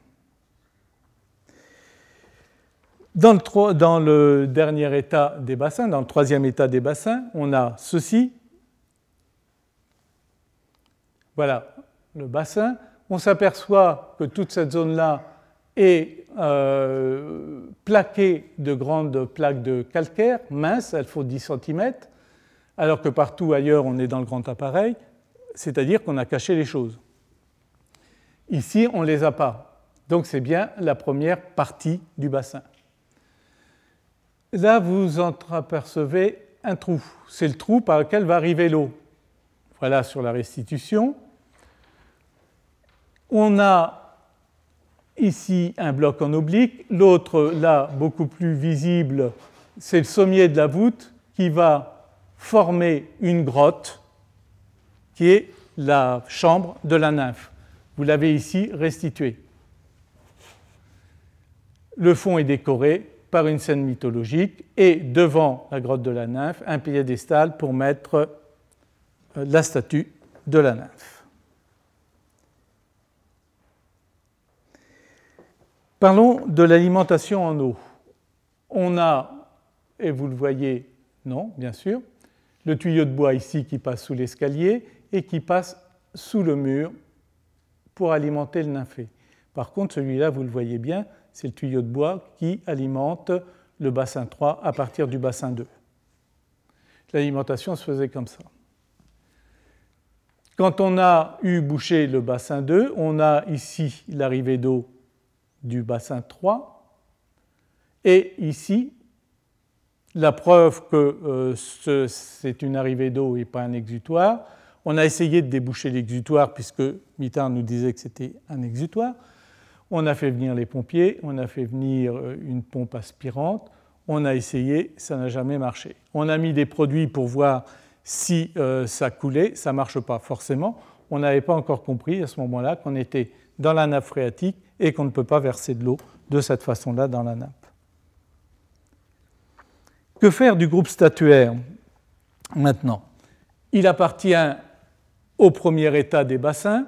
Dans le, dernier état des bassins, dans le troisième état des bassins, on a ceci. Voilà le bassin. On s'aperçoit que toute cette zone-là est euh, plaquée de grandes plaques de calcaire minces, elles font 10 cm, alors que partout ailleurs on est dans le grand appareil, c'est-à-dire qu'on a caché les choses. Ici, on ne les a pas. Donc c'est bien la première partie du bassin. Là, vous entreapercevez un trou. C'est le trou par lequel va arriver l'eau. Voilà sur la restitution. On a ici un bloc en oblique. L'autre, là, beaucoup plus visible, c'est le sommier de la voûte qui va former une grotte qui est la chambre de la nymphe. Vous l'avez ici restitué. Le fond est décoré par une scène mythologique et devant la grotte de la nymphe, un piédestal pour mettre euh, la statue de la nymphe. Parlons de l'alimentation en eau. On a, et vous le voyez, non, bien sûr, le tuyau de bois ici qui passe sous l'escalier et qui passe sous le mur pour alimenter le nymphée. Par contre, celui-là, vous le voyez bien, c'est le tuyau de bois qui alimente le bassin 3 à partir du bassin 2. L'alimentation se faisait comme ça. Quand on a eu bouché le bassin 2, on a ici l'arrivée d'eau du bassin 3 et ici la preuve que euh, c'est une arrivée d'eau et pas un exutoire. On a essayé de déboucher l'exutoire puisque Mittard nous disait que c'était un exutoire. On a fait venir les pompiers, on a fait venir euh, une pompe aspirante, on a essayé, ça n'a jamais marché. On a mis des produits pour voir si euh, ça coulait, ça ne marche pas forcément. On n'avait pas encore compris à ce moment-là qu'on était dans la nappe phréatique et qu'on ne peut pas verser de l'eau de cette façon-là dans la nappe. Que faire du groupe statuaire maintenant? Il appartient au premier état des bassins,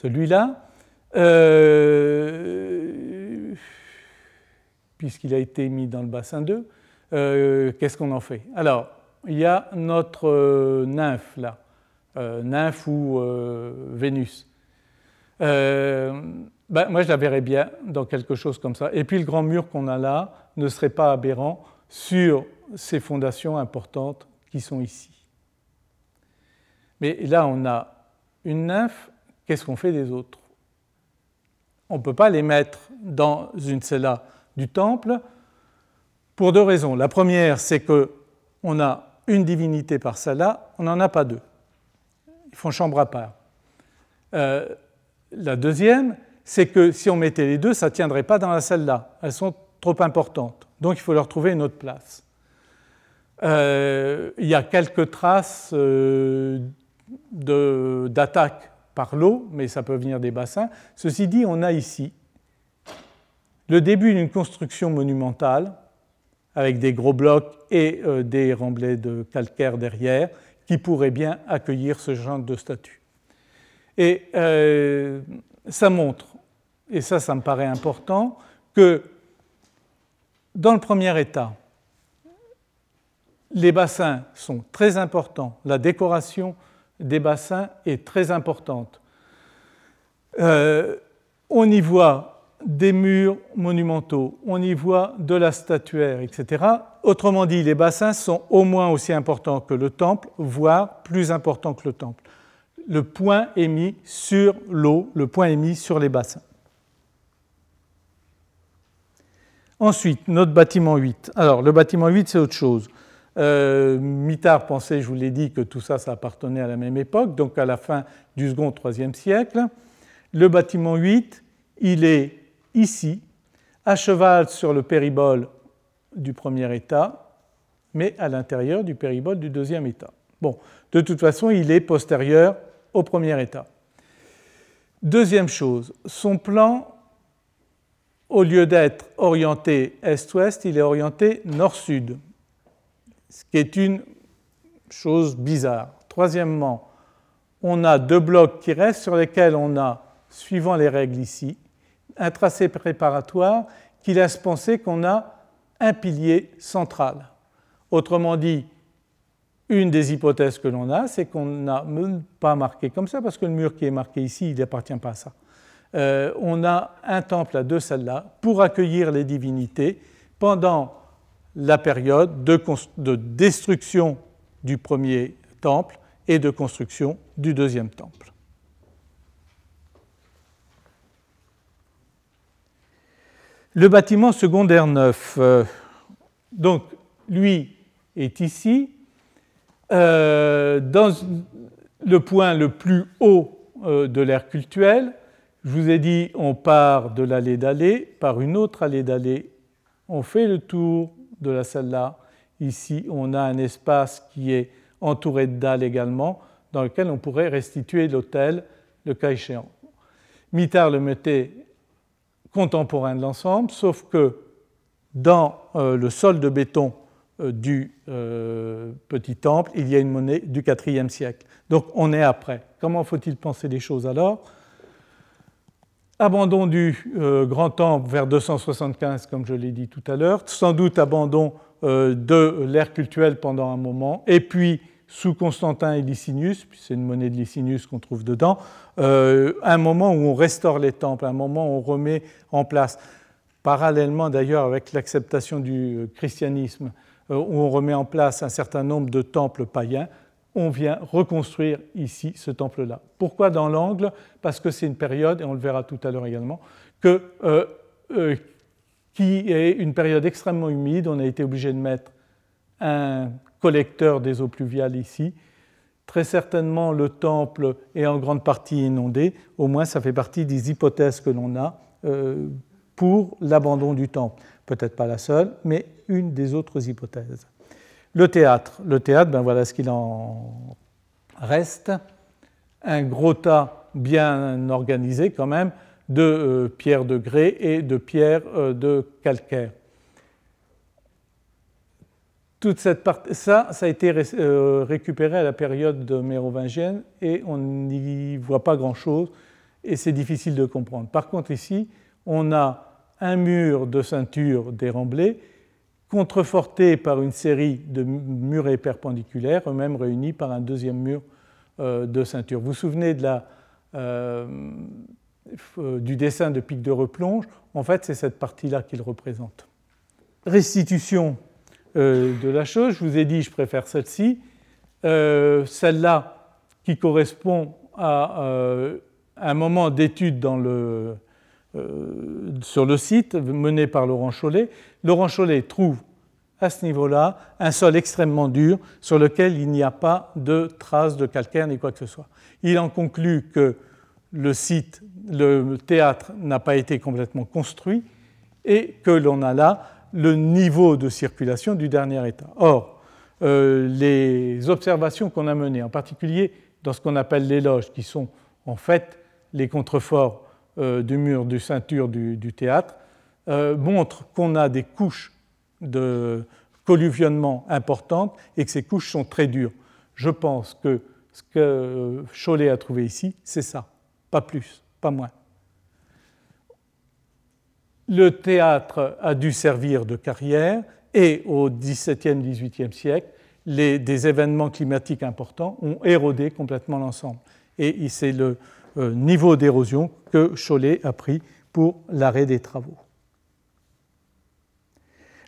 celui-là, euh, puisqu'il a été mis dans le bassin 2, euh, qu'est-ce qu'on en fait? Alors, il y a notre euh, nymphe là, nymphe ou Vénus. Ben, moi, je la verrais bien dans quelque chose comme ça. Et puis, le grand mur qu'on a là ne serait pas aberrant sur ces fondations importantes qui sont ici. Mais là, on a une nymphe qu'est-ce qu'on fait des autres? On ne peut pas les mettre dans une cella du temple pour deux raisons. La première, c'est qu'on a une divinité par cella, on n'en a pas deux. Ils font chambre à part. Euh, la deuxième, c'est que si on mettait les deux, ça ne tiendrait pas dans la celle-là. Elles sont trop importantes. Donc il faut leur trouver une autre place. Euh, il y a quelques traces euh, d'attaque par l'eau, mais ça peut venir des bassins. Ceci dit, on a ici le début d'une construction monumentale avec des gros blocs et euh, des remblais de calcaire derrière qui pourraient bien accueillir ce genre de statue. Et euh, ça montre, et ça, ça me paraît important, que dans le premier état, les bassins sont très importants, la décoration des bassins est très importante. Euh, on y voit des murs monumentaux, on y voit de la statuaire, etc. Autrement dit, les bassins sont au moins aussi importants que le temple, voire plus importants que le temple. Le point est mis sur l'eau, le point est mis sur les bassins. Ensuite, notre bâtiment 8. Alors, le bâtiment 8, c'est autre chose. Euh, Mitard pensait, je vous l'ai dit, que tout ça, ça appartenait à la même époque, donc à la fin du second, troisième siècle. Le bâtiment 8, il est ici, à cheval sur le péribole du premier état, mais à l'intérieur du péribole du deuxième état. Bon, de toute façon, il est postérieur premier état. Deuxième chose, son plan, au lieu d'être orienté est-ouest, il est orienté nord-sud, ce qui est une chose bizarre. Troisièmement, on a deux blocs qui restent sur lesquels on a, suivant les règles ici, un tracé préparatoire qui laisse penser qu'on a un pilier central. Autrement dit, une des hypothèses que l'on a, c'est qu'on n'a même pas marqué comme ça, parce que le mur qui est marqué ici, il n'appartient pas à ça. Euh, on a un temple à deux salles-là pour accueillir les divinités pendant la période de, de, destruction du premier temple et de construction du deuxième temple. Le bâtiment secondaire neuf, euh, donc lui est ici, euh, dans le point le plus haut euh, de l'ère cultuelle. Je vous ai dit, on part de l'allée d'allée par une autre allée d'allée. On fait le tour de la salle-là. Ici, on a un espace qui est entouré de dalles également, dans lequel on pourrait restituer l'hôtel, le cas échéant. Mitard le mettait contemporain de l'ensemble, sauf que dans euh, le sol de béton du euh, petit temple, il y a une monnaie du IVe siècle. Donc on est après. Comment faut-il penser les choses alors? Abandon du grand temple vers 275, comme je l'ai dit tout à l'heure, sans doute abandon de l'ère cultuelle pendant un moment, et puis sous Constantin et Licinius, puis c'est une monnaie de Licinius qu'on trouve dedans, euh, un moment où on restaure les temples, un moment où on remet en place, parallèlement d'ailleurs avec l'acceptation du christianisme, euh, où on remet en place un certain nombre de temples païens, on vient reconstruire ici ce temple-là. Pourquoi dans l'angle? Parce que c'est une période, et on le verra tout à l'heure également, que, euh, qui est une période extrêmement humide. On a été obligé de mettre un collecteur des eaux pluviales ici. Très certainement, le temple est en grande partie inondé. Au moins, ça fait partie des hypothèses que l'on a euh, pour l'abandon du temple. Peut-être pas la seule, mais une des autres hypothèses. Le théâtre. Le théâtre, ben voilà ce qu'il en reste. Un gros tas bien organisé quand même de euh, pierres de grès et de pierres euh, de calcaire toute cette ça, ça a été euh, récupéré à la période mérovingienne et on n'y voit pas grand-chose et c'est difficile de comprendre. Par contre, ici, on a un mur de ceinture déramblé, contreforté par une série de murets perpendiculaires, eux-mêmes réunis par un deuxième mur euh, de ceinture. Vous vous souvenez de la, euh, du dessin de pic de replonge? En fait, c'est cette partie-là qu'il représente. Restitution euh, de la chose. Je vous ai dit, je préfère celle-ci. Euh, celle-là qui correspond à euh, un moment d'étude sur le site mené par Laurent Chollet. Laurent Chollet trouve à ce niveau-là un sol extrêmement dur sur lequel il n'y a pas de traces de calcaire ni quoi que ce soit. Il en conclut que le site, le théâtre n'a pas été complètement construit et que l'on a là le niveau de circulation du dernier état. Or, euh, les observations qu'on a menées, en particulier dans ce qu'on appelle les loges, qui sont en fait les contreforts euh, du mur du ceinture du, théâtre, euh, montrent qu'on a des couches de colluvionnement importantes et que ces couches sont très dures. Je pense que ce que Cholet a trouvé ici, c'est ça, pas plus, pas moins le théâtre a dû servir de carrière et au XVIIe, XVIIIe siècle, des événements climatiques importants ont érodé complètement l'ensemble. Et c'est le euh, niveau d'érosion que Cholet a pris pour l'arrêt des travaux.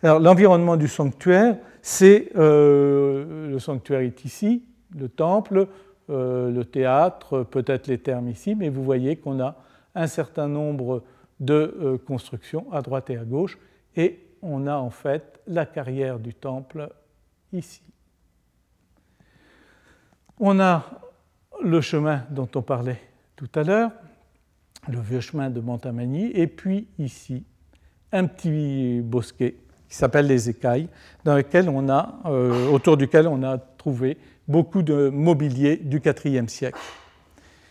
Alors l'environnement du sanctuaire, c'est euh, le sanctuaire est ici, le temple, euh, le théâtre, peut-être les termes ici, mais vous voyez qu'on a un certain nombre de euh, construction à droite et à gauche, et on a en fait la carrière du temple ici. On a le chemin dont on parlait tout à l'heure, le vieux chemin de Montamagny, et puis ici, un petit bosquet qui s'appelle les écailles, dans lequel on a, autour duquel on a trouvé beaucoup de mobilier du IVe siècle.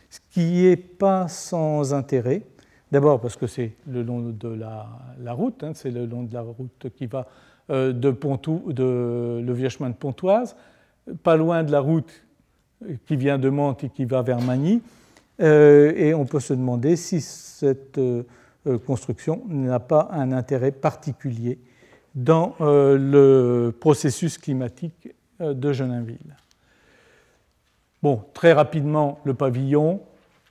Ce qui n'est pas sans intérêt, d'abord parce que c'est le long de la, route, hein, c'est le long de la route qui va de, Pontou, de le vieux chemin de Pontoise, pas loin de la route qui vient de Mantes et qui va vers Magny. Euh, et on peut se demander si cette euh, construction n'a pas un intérêt particulier dans euh, le processus climatique de Geninville. Bon, très rapidement, le pavillon.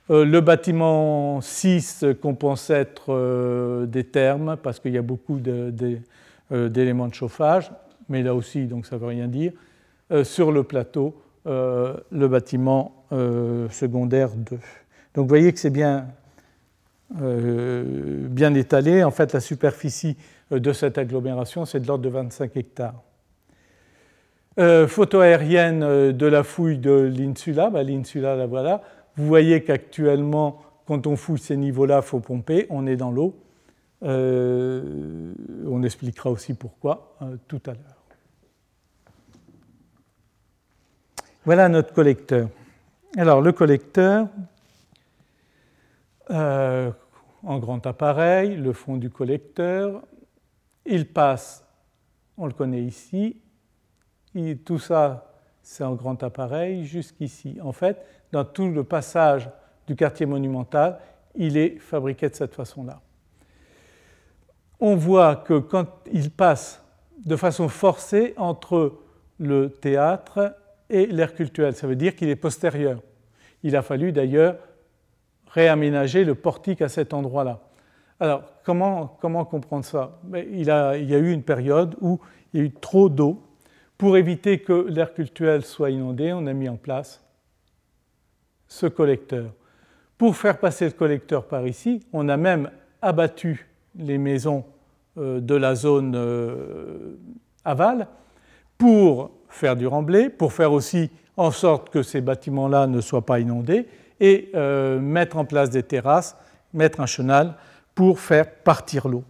le bâtiment 6 qu'on pense être des thermes, parce qu'il y a beaucoup d'éléments de, chauffage, mais là aussi, donc ça ne veut rien dire. sur le plateau, le bâtiment secondaire 2. Donc vous voyez que c'est bien, euh, étalé. En fait, la superficie euh, de cette agglomération, c'est de l'ordre de 25 hectares. photo aérienne de la fouille de l'Insula. Bah, L'Insula, la voilà. Vous voyez qu'actuellement, quand on fouille ces niveaux-là, il faut pomper. On est dans l'eau. on expliquera aussi pourquoi tout à l'heure. Voilà notre collecteur. Alors le collecteur, euh, en grand appareil, le fond du collecteur, il passe, on le connaît ici, tout ça c'est en grand appareil jusqu'ici. En fait, dans tout le passage du quartier monumental, il est fabriqué de cette façon-là. On voit que quand il passe de façon forcée entre le théâtre et l'air culturel, ça veut dire qu'il est postérieur. Il a fallu d'ailleurs réaménager le portique à cet endroit-là. Alors, comment, comment comprendre ça? Il, a, il y a eu une période où il y a eu trop d'eau. Pour éviter que l'air culturel soit inondé, on a mis en place ce collecteur. Pour faire passer le collecteur par ici, on a même abattu les maisons euh, de la zone euh, aval pour faire du remblai, pour faire aussi en sorte que ces bâtiments-là ne soient pas inondés, et euh, mettre en place des terrasses, mettre un chenal pour faire partir l'eau.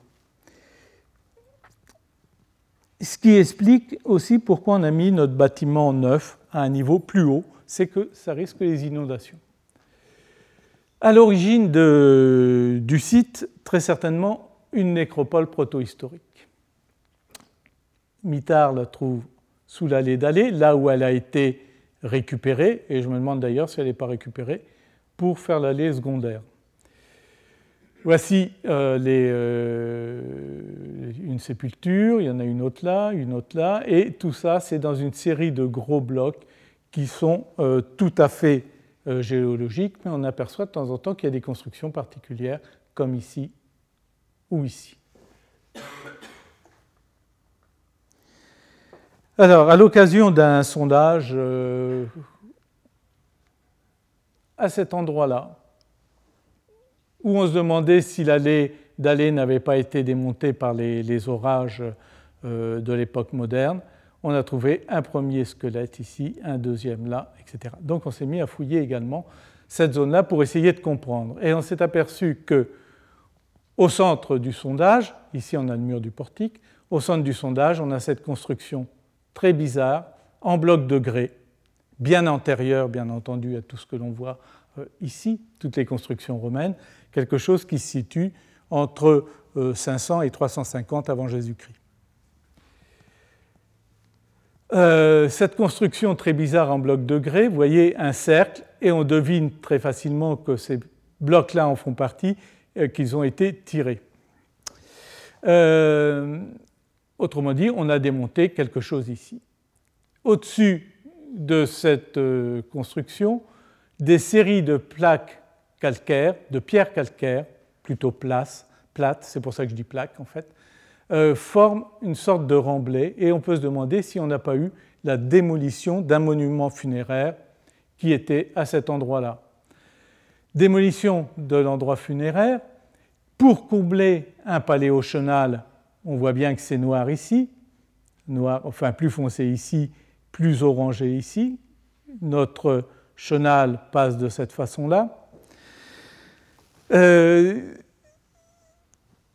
Ce qui explique aussi pourquoi on a mis notre bâtiment neuf à un niveau plus haut, c'est que ça risque les inondations. À l'origine du site, très certainement une nécropole protohistorique. Mitard la trouve sous l'allée d'allée, là où elle a été récupérée, et je me demande d'ailleurs si elle n'est pas récupérée, pour faire l'allée secondaire. Voici euh, euh, une sépulture, il y en a une autre là, une autre là, et tout ça, c'est dans une série de gros blocs qui sont euh, tout à fait géologiques, mais on aperçoit de temps en temps qu'il y a des constructions particulières, comme ici ou ici. Alors, à l'occasion d'un sondage euh, à cet endroit-là, où on se demandait si l'allée d'allée n'avait pas été démontée par les, orages euh, de l'époque moderne, on a trouvé un premier squelette ici, un deuxième là, etc. Donc on s'est mis à fouiller également cette zone-là pour essayer de comprendre. Et on s'est aperçu que au centre du sondage, ici on a le mur du portique, au centre du sondage, on a cette construction très bizarre, en bloc de grès, bien antérieur, bien entendu, à tout ce que l'on voit euh, ici, toutes les constructions romaines, quelque chose qui se situe entre 500 euh, et 350 avant Jésus-Christ. Euh, cette construction très bizarre en bloc de grès, vous voyez un cercle, et on devine très facilement que ces blocs-là en font partie, qu'ils ont été tirés. Autrement dit, on a démonté quelque chose ici. Au-dessus de cette euh, construction, des séries de plaques calcaires, de pierres calcaires, plutôt plates, c'est pour ça que je dis plaques en fait, euh, forment une sorte de remblai et on peut se demander si on n'a pas eu la démolition d'un monument funéraire qui était à cet endroit-là. Démolition de l'endroit funéraire pour combler un paléochenal on voit bien que c'est noir ici, noir, enfin plus foncé ici, plus orangé ici. Notre chenal passe de cette façon-là. Euh,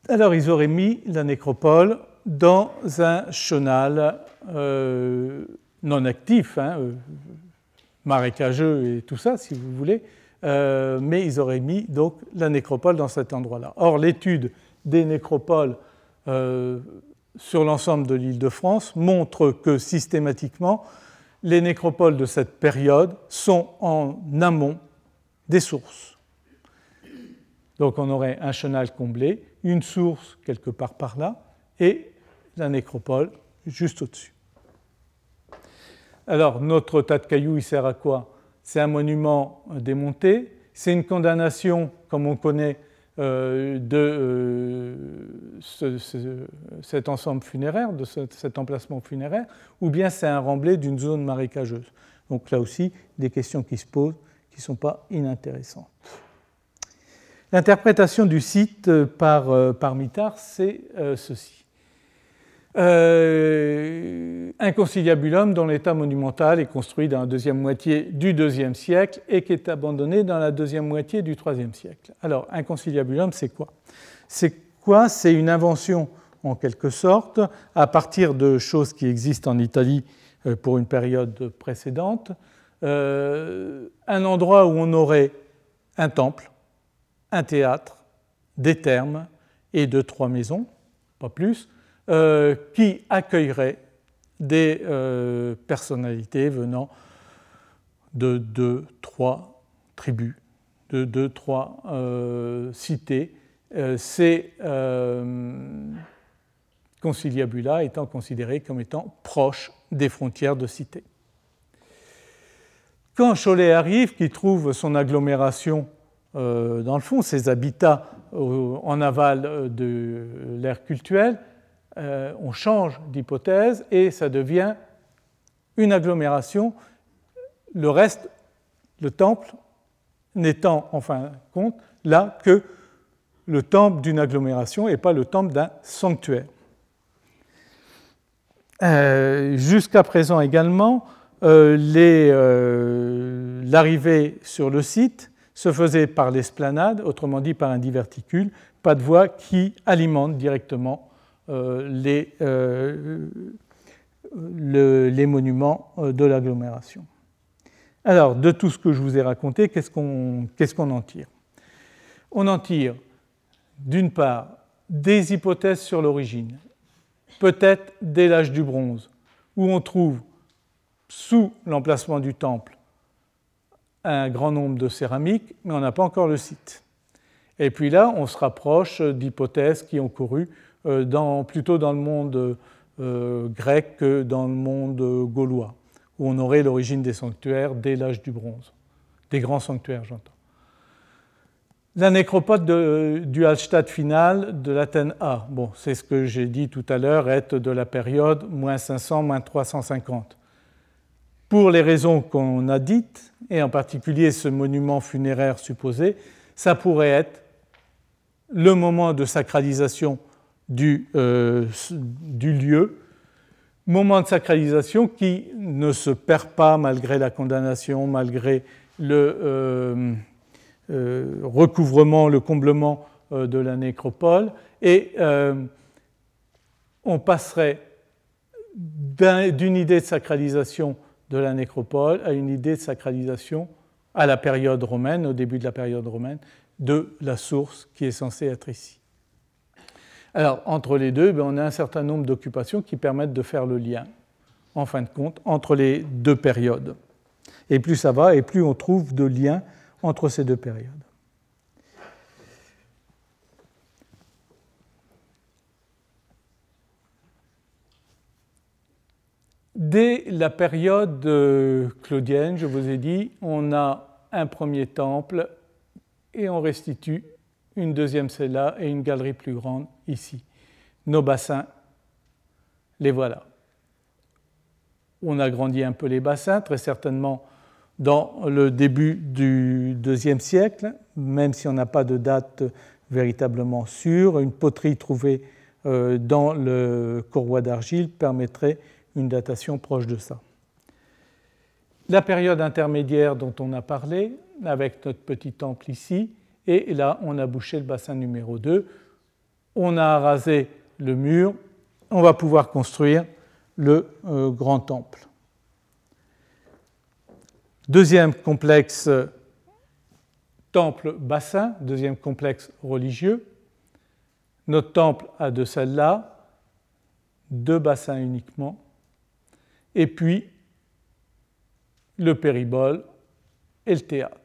alors ils auraient mis la nécropole dans un chenal euh, non actif, hein, euh, marécageux et tout ça, si vous voulez, mais ils auraient mis donc la nécropole dans cet endroit-là. Or, l'étude des nécropoles sur l'ensemble de l'île de France montre que systématiquement, les nécropoles de cette période sont en amont des sources. Donc on aurait un chenal comblé, une source quelque part par là, et la nécropole juste au-dessus. Alors notre tas de cailloux, il sert à quoi? C'est un monument démonté, c'est une condamnation, comme on connaît, euh, de euh, cet ensemble funéraire, de cet emplacement funéraire, ou bien c'est un remblai d'une zone marécageuse. Donc là aussi, des questions qui se posent qui ne sont pas inintéressantes. L'interprétation du site par, euh, par Mitard, c'est ceci. Euh, un conciliabulum dont l'état monumental est construit dans la deuxième moitié du deuxième siècle et qui est abandonné dans la deuxième moitié du troisième siècle. Alors, un conciliabulum, c'est quoi? C'est quoi? C'est une invention, en quelque sorte, à partir de choses qui existent en Italie euh, pour une période précédente, euh, un endroit où on aurait un temple, un théâtre, des thermes et deux, trois maisons, pas plus, euh, qui accueillerait des euh, personnalités venant de deux, trois tribus, de deux, trois euh, cités. ces conciliabula étant considérés comme étant proches des frontières de cités. Quand Cholet arrive, qui trouve son agglomération dans le fond, ses habitats en aval de l'ère cultuelle, euh, on change d'hypothèse et ça devient une agglomération. Le reste, le temple, n'étant en fin de compte là que le temple d'une agglomération et pas le temple d'un sanctuaire. Euh, jusqu'à présent également, euh, l'arrivée sur le site se faisait par l'esplanade, autrement dit par un diverticule, pas de voie qui alimente directement les, euh, les, monuments euh, de l'agglomération. Alors, de tout ce que je vous ai raconté, qu'est-ce qu'on en tire? On en tire, d'une part, des hypothèses sur l'origine, peut-être dès l'âge du bronze, où on trouve sous l'emplacement du temple un grand nombre de céramiques, mais on n'a pas encore le site. Et puis là, on se rapproche d'hypothèses qui ont couru euh, dans, plutôt dans le monde euh, grec que dans le monde gaulois, où on aurait l'origine des sanctuaires dès l'âge du bronze, des grands sanctuaires, j'entends. La nécropole du Hallstatt final de l'Athènes A, bon, c'est ce que j'ai dit tout à l'heure, est de la période moins 500, moins 350. Pour les raisons qu'on a dites, et en particulier ce monument funéraire supposé, ça pourrait être le moment de sacralisation du, euh, du, lieu, moment de sacralisation qui ne se perd pas malgré la condamnation, malgré le euh, euh, recouvrement, le comblement de la nécropole, et on passerait d'une idée de sacralisation de la nécropole à une idée de sacralisation à la période romaine, au début de la période romaine, de la source qui est censée être ici. Alors, entre les deux, ben, on a un certain nombre d'occupations qui permettent de faire le lien, en fin de compte, entre les deux périodes. Et plus ça va, et plus on trouve de liens entre ces deux périodes. Dès la période claudienne, je vous ai dit, on a un premier temple et on restitue une deuxième cella et une galerie plus grande ici. Nos bassins, les voilà. On a grandi un peu les bassins, très certainement dans le début du deuxième siècle, même si on n'a pas de date véritablement sûre. Une poterie trouvée euh, dans le courroie d'argile permettrait une datation proche de ça. La période intermédiaire dont on a parlé, avec notre petit temple ici, et là, on a bouché le bassin numéro 2. On a rasé le mur on va pouvoir construire le grand temple. Deuxième complexe, temple-bassin, deuxième complexe religieux. Notre temple a de celles-là, deux bassins uniquement, et puis le péribole et le théâtre.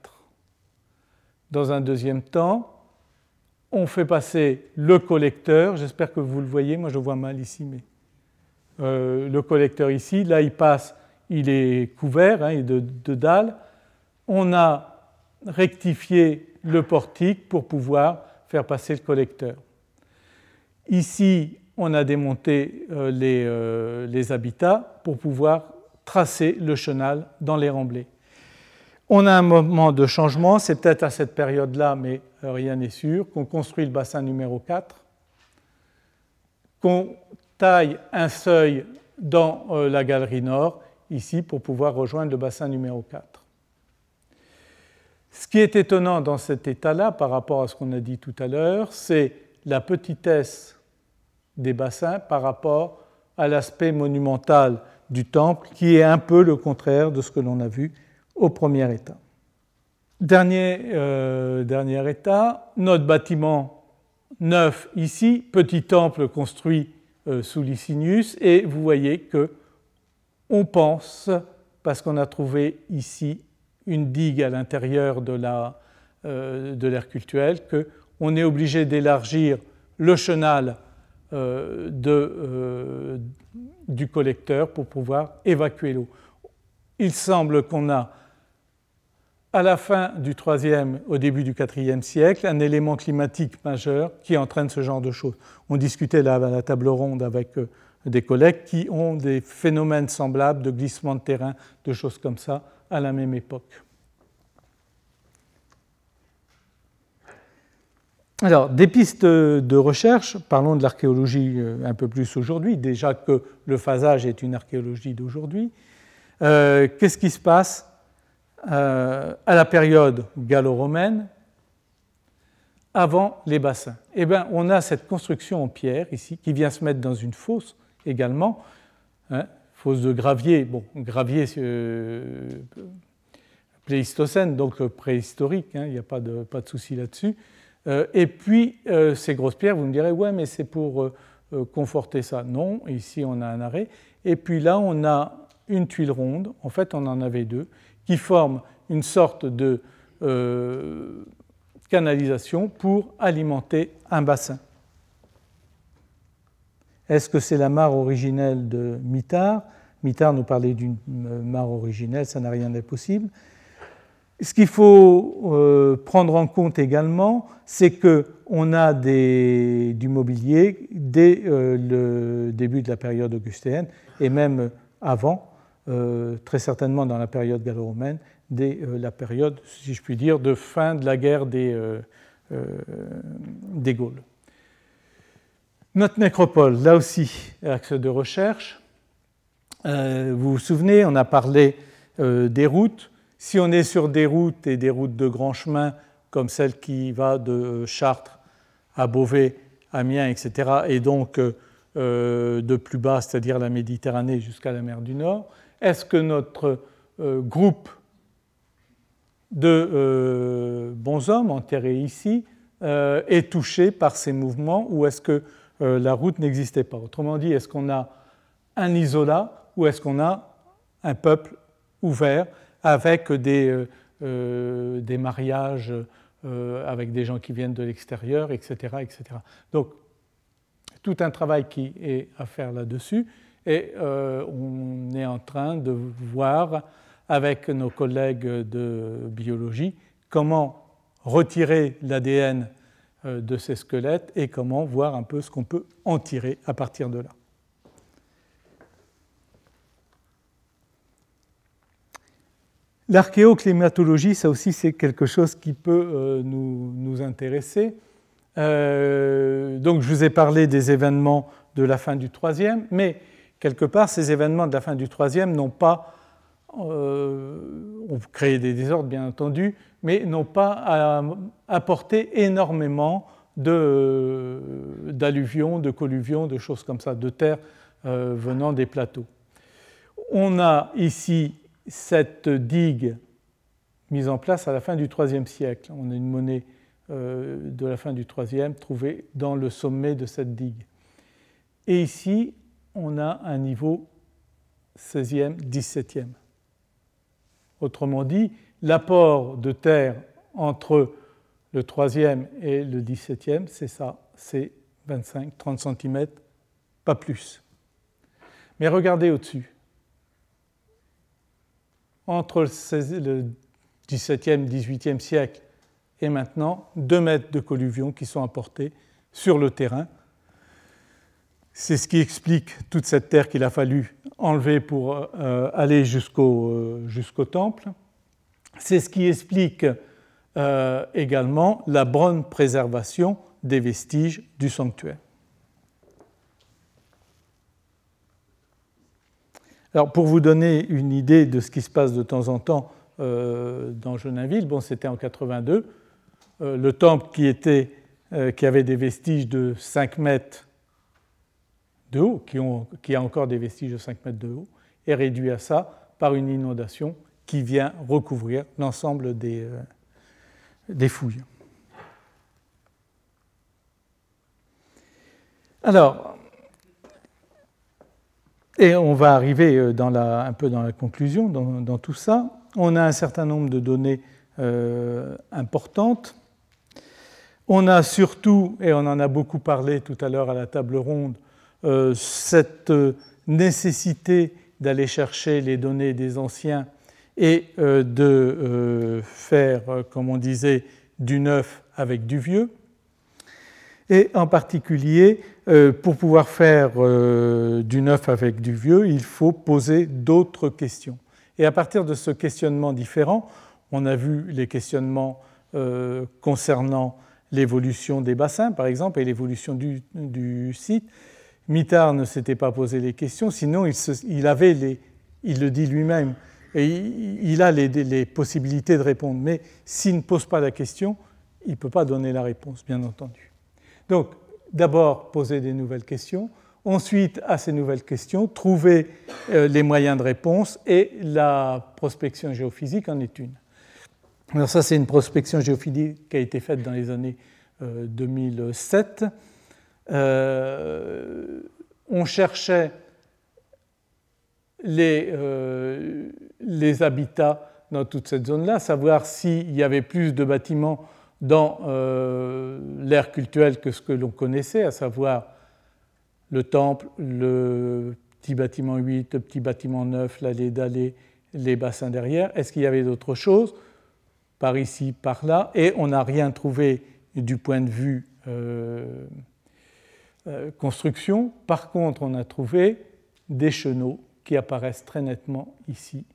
Dans un deuxième temps, on fait passer le collecteur, j'espère que vous le voyez, moi je vois mal ici, mais euh, le collecteur ici, là il passe il est couvert hein, de, dalles. On a rectifié le portique pour pouvoir faire passer le collecteur. Ici, on a démonté euh, les, euh, les, habitats pour pouvoir tracer le chenal dans les remblais. On a un moment de changement, c'est peut-être à cette période-là, mais euh, rien n'est sûr, qu'on construit le bassin numéro 4, qu'on taille un seuil dans la galerie nord ici pour pouvoir rejoindre le bassin numéro 4. Ce qui est étonnant dans cet état-là par rapport à ce qu'on a dit tout à l'heure, c'est la petitesse des bassins par rapport à l'aspect monumental du temple, qui est un peu le contraire de ce que l'on a vu au premier état. Dernier, euh, dernier état, notre bâtiment neuf ici, petit temple construit euh, sous Licinius, et vous voyez que on pense, parce qu'on a trouvé ici une digue à l'intérieur de l'air euh, cultuel, qu'on est obligé d'élargir le chenal du collecteur pour pouvoir évacuer l'eau. Il semble qu'on a, à la fin du IIIe, au début du IVe siècle, un élément climatique majeur qui entraîne ce genre de choses. On discutait là à la table ronde avec des collègues qui ont des phénomènes semblables de glissement de terrain, de choses comme ça, à la même époque. Alors, des pistes de recherche, parlons de l'archéologie euh, un peu plus aujourd'hui, déjà que le phasage est une archéologie d'aujourd'hui. Euh, qu'est-ce qui se passe euh, à la période gallo-romaine avant les bassins Eh bien, on a cette construction en pierre ici qui vient se mettre dans une fosse également. Hein, fosse de gravier, bon, gravier euh, pléistocène, donc préhistorique, hein, il n'y a pas de, pas souci là-dessus. Euh, et puis, euh, ces grosses pierres, vous me direz, ouais, mais c'est pour conforter ça. Non, ici on a un arrêt. Et puis là, on a une tuile ronde, en fait on en avait deux, qui forment une sorte de canalisation pour alimenter un bassin. Est-ce que c'est la mare originelle de Mitard? Mitard nous parlait d'une mare originelle, ça n'a rien d'impossible. Ce qu'il faut euh, prendre en compte également, c'est qu'on a du mobilier dès euh, le début de la période augustéenne et même avant, euh, très certainement dans la période gallo-romaine, dès la période, si je puis dire, de fin de la guerre des, des Gaules. Notre nécropole, là aussi, axe de recherche. Euh, vous vous souvenez, on a parlé euh, des routes. Si on est sur des routes et des routes de grand chemin, comme celle qui va de Chartres à Beauvais, Amiens, etc., et donc euh, de plus bas, c'est-à-dire la Méditerranée jusqu'à la mer du Nord, est-ce que notre groupe de bons hommes enterrés ici est touché par ces mouvements ou est-ce que euh, la route n'existait pas? Autrement dit, est-ce qu'on a un isolat ou est-ce qu'on a un peuple ouvert avec des, euh, euh, des mariages avec des gens qui viennent de l'extérieur, etc., etc. Donc, tout un travail qui est à faire là-dessus et on est en train de voir avec nos collègues de biologie comment retirer l'ADN euh, de ces squelettes et comment voir un peu ce qu'on peut en tirer à partir de là. L'archéoclimatologie, ça aussi, c'est quelque chose qui peut euh, nous, intéresser. Euh, donc, je vous ai parlé des événements de la fin du troisième, mais quelque part, ces événements de la fin du troisième n'ont pas ont créé des désordres, bien entendu, mais n'ont pas apporté énormément d'alluvions, de, colluvions, de choses comme ça, de terre venant des plateaux. On a ici cette digue mise en place à la fin du IIIe siècle. On a une monnaie de la fin du IIIe trouvée dans le sommet de cette digue. Et ici, on a un niveau 16e, 17e. Autrement dit, l'apport de terre entre le 3e et le 17e, c'est ça, c'est 25-30 cm, pas plus. Mais regardez au-dessus. Entre le 17e, 18e siècle et maintenant, 2 mètres de colluvion qui sont apportés sur le terrain c'est ce qui explique toute cette terre qu'il a fallu enlever pour euh, aller euh, jusqu'au temple. C'est ce qui explique euh, également la bonne préservation des vestiges du sanctuaire. Alors, pour vous donner une idée de ce qui se passe de temps en temps dans Geninville, bon, c'était en 82, le temple qui, qui avait des vestiges de 5 mètres de haut, qui, a encore des vestiges de 5 mètres de haut, est réduit à ça par une inondation qui vient recouvrir l'ensemble des, euh, fouilles. Alors, et on va arriver euh, un peu dans la conclusion dans, tout ça. On a un certain nombre de données euh, importantes. On a surtout, et on en a beaucoup parlé tout à l'heure à la table ronde, euh, cette nécessité d'aller chercher les données des anciens et euh, de euh, faire, comme on disait, du neuf avec du vieux. Et en particulier, pour pouvoir faire du neuf avec du vieux, il faut poser d'autres questions. Et à partir de ce questionnement différent, on a vu les questionnements concernant l'évolution des bassins, par exemple, et l'évolution du, du, site, Mittard ne s'était pas posé les questions, sinon il, avait il le dit lui-même, et il, a les, possibilités de répondre. Mais s'il ne pose pas la question, il ne peut pas donner la réponse, bien entendu. Donc, d'abord, poser des nouvelles questions. Ensuite, à ces nouvelles questions, trouver euh, les moyens de réponse et la prospection géophysique en est une. Alors ça, c'est une prospection géophysique qui a été faite dans les années 2007 euh, on cherchait les, euh, les, habitats dans toute cette zone-là, savoir s'il y avait plus de bâtiments dans euh, l'ère culturelle que ce que l'on connaissait, à savoir le temple, le petit bâtiment 8, le petit bâtiment 9, l'allée d'allée, les bassins derrière. Est-ce qu'il y avait d'autres choses? Par ici, par là Et on n'a rien trouvé du point de vue construction. Par contre, on a trouvé des chenaux qui apparaissent très nettement ici,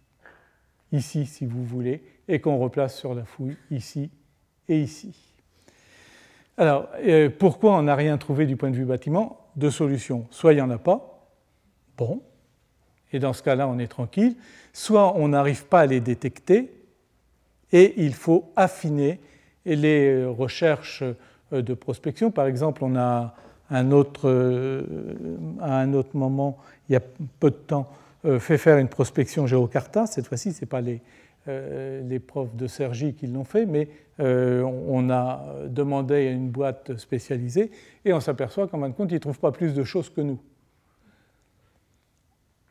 ici si vous voulez, et qu'on replace sur la fouille ici et ici. Alors, euh, pourquoi on n'a rien trouvé du point de vue bâtiment Deux solutions. Soit il n'y en a pas, bon, et dans ce cas-là, on est tranquille. Soit on n'arrive pas à les détecter, et il faut affiner les recherches de prospection. Par exemple, on a un autre, euh, à un autre moment, il y a peu de temps, euh, fait faire une prospection géocarta. Cette fois-ci, ce n'est pas les, euh, les, profs de Sergi qui l'ont fait, mais on a demandé à une boîte spécialisée et on s'aperçoit qu'en fin de compte, ils ne trouvent pas plus de choses que nous.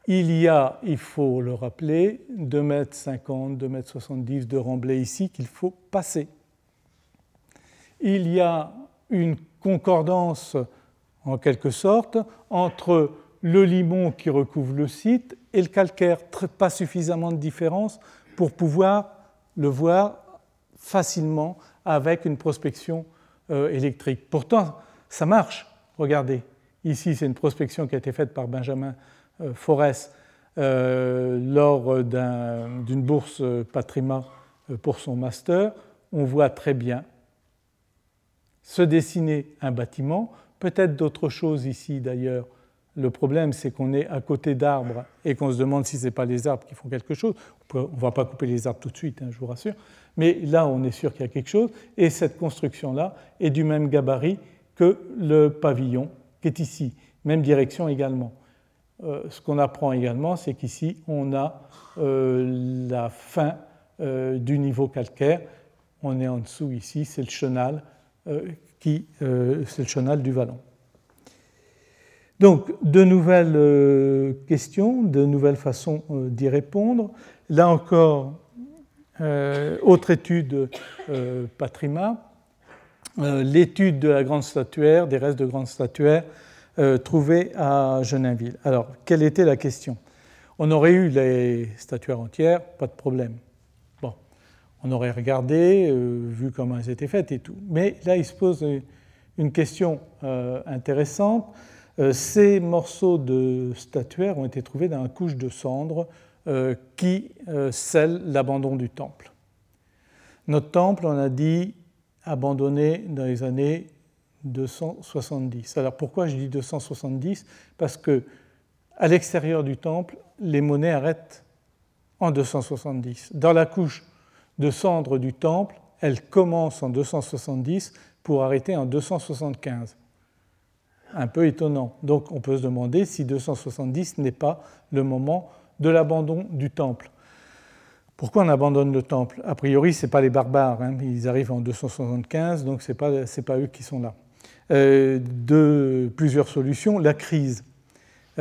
Il y a, il faut le rappeler, 2,50 m, 2,70 m de remblai ici qu'il faut passer. Il y a une concordance en quelque sorte, entre le limon qui recouvre le site et le calcaire, pas suffisamment de différence pour pouvoir le voir facilement avec une prospection euh, électrique. Pourtant, ça marche. Regardez, ici, c'est une prospection qui a été faite par Benjamin euh, Forest euh, lors d'une bourse Patrima pour son master. On voit très bien se dessiner un bâtiment peut-être d'autres choses ici d'ailleurs Le problème, c'est qu'on est à côté d'arbres et qu'on se demande si ce n'est pas les arbres qui font quelque chose. On ne va pas couper les arbres tout de suite, hein, je vous rassure. Mais là, on est sûr qu'il y a quelque chose. Et cette construction-là est du même gabarit que le pavillon qui est ici. Même direction également. Euh, ce qu'on apprend également, c'est qu'ici, on a euh, la fin euh, du niveau calcaire. On est en dessous ici, c'est le chenal, qui, c'est le chenal du vallon. Donc, de nouvelles questions, de nouvelles façons d'y répondre. Là encore, autre étude Patrima, l'étude de la grande statuaire, des restes de grande statuaire euh, trouvés à Geninville. Alors, quelle était la question? On aurait eu les statuaires entières, pas de problème. On aurait regardé, euh, vu comment elles étaient faites et tout. Mais là, il se pose une question euh, intéressante. ces morceaux de statuaires ont été trouvés dans une couche de cendres qui scelle l'abandon du temple. Notre temple, on a dit, abandonné dans les années 270. Alors pourquoi je dis 270 Parce que à l'extérieur du temple, les monnaies arrêtent en 270. Dans la couche de cendres du temple, elles commencent en 270 pour arrêter en 275. Un peu étonnant. Donc on peut se demander si 270 n'est pas le moment de l'abandon du temple. Pourquoi on abandonne le temple? A priori, ce n'est pas les barbares, hein. ils arrivent en 275, donc ce n'est pas, pas eux qui sont là. Euh, de plusieurs solutions. La crise.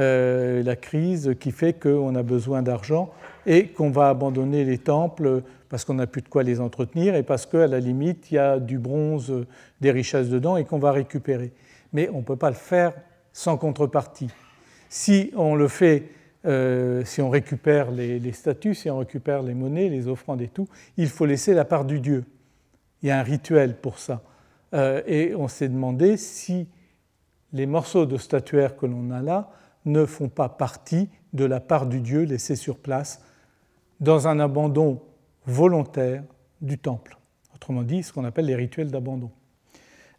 Euh, la crise qui fait qu'on a besoin d'argent et qu'on va abandonner les temples parce qu'on n'a plus de quoi les entretenir et parce qu'à la limite, il y a du bronze, des richesses dedans et qu'on va récupérer. Mais on ne peut pas le faire sans contrepartie. Si on le fait, euh, si on récupère les, statues, si on récupère les monnaies, les offrandes et tout, il faut laisser la part du Dieu. Il y a un rituel pour ça. Euh, et on s'est demandé si les morceaux de statuaire que l'on a là ne font pas partie de la part du Dieu laissé sur place dans un abandon volontaire du temple. Autrement dit, ce qu'on appelle les rituels d'abandon.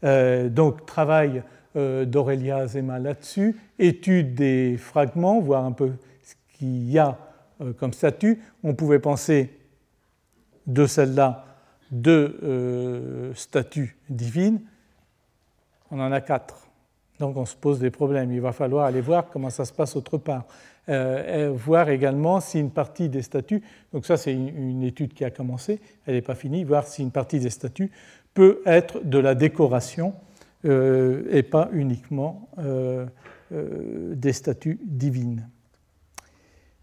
Euh, donc, travail euh, d'Aurélia Zema là-dessus, étude des fragments, voir un peu ce qu'il y a comme statut. On pouvait penser de celle-là deux euh, statues divines, on en a quatre. Donc on se pose des problèmes. Il va falloir aller voir comment ça se passe autre part. Euh, voir également si une partie des statues, donc ça c'est une, étude qui a commencé, elle n'est pas finie, voir si une partie des statues peut être de la décoration euh, et pas uniquement des statues divines.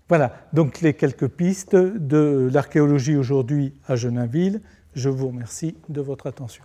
Voilà, donc les quelques pistes de l'archéologie aujourd'hui à Geninville. Je vous remercie de votre attention.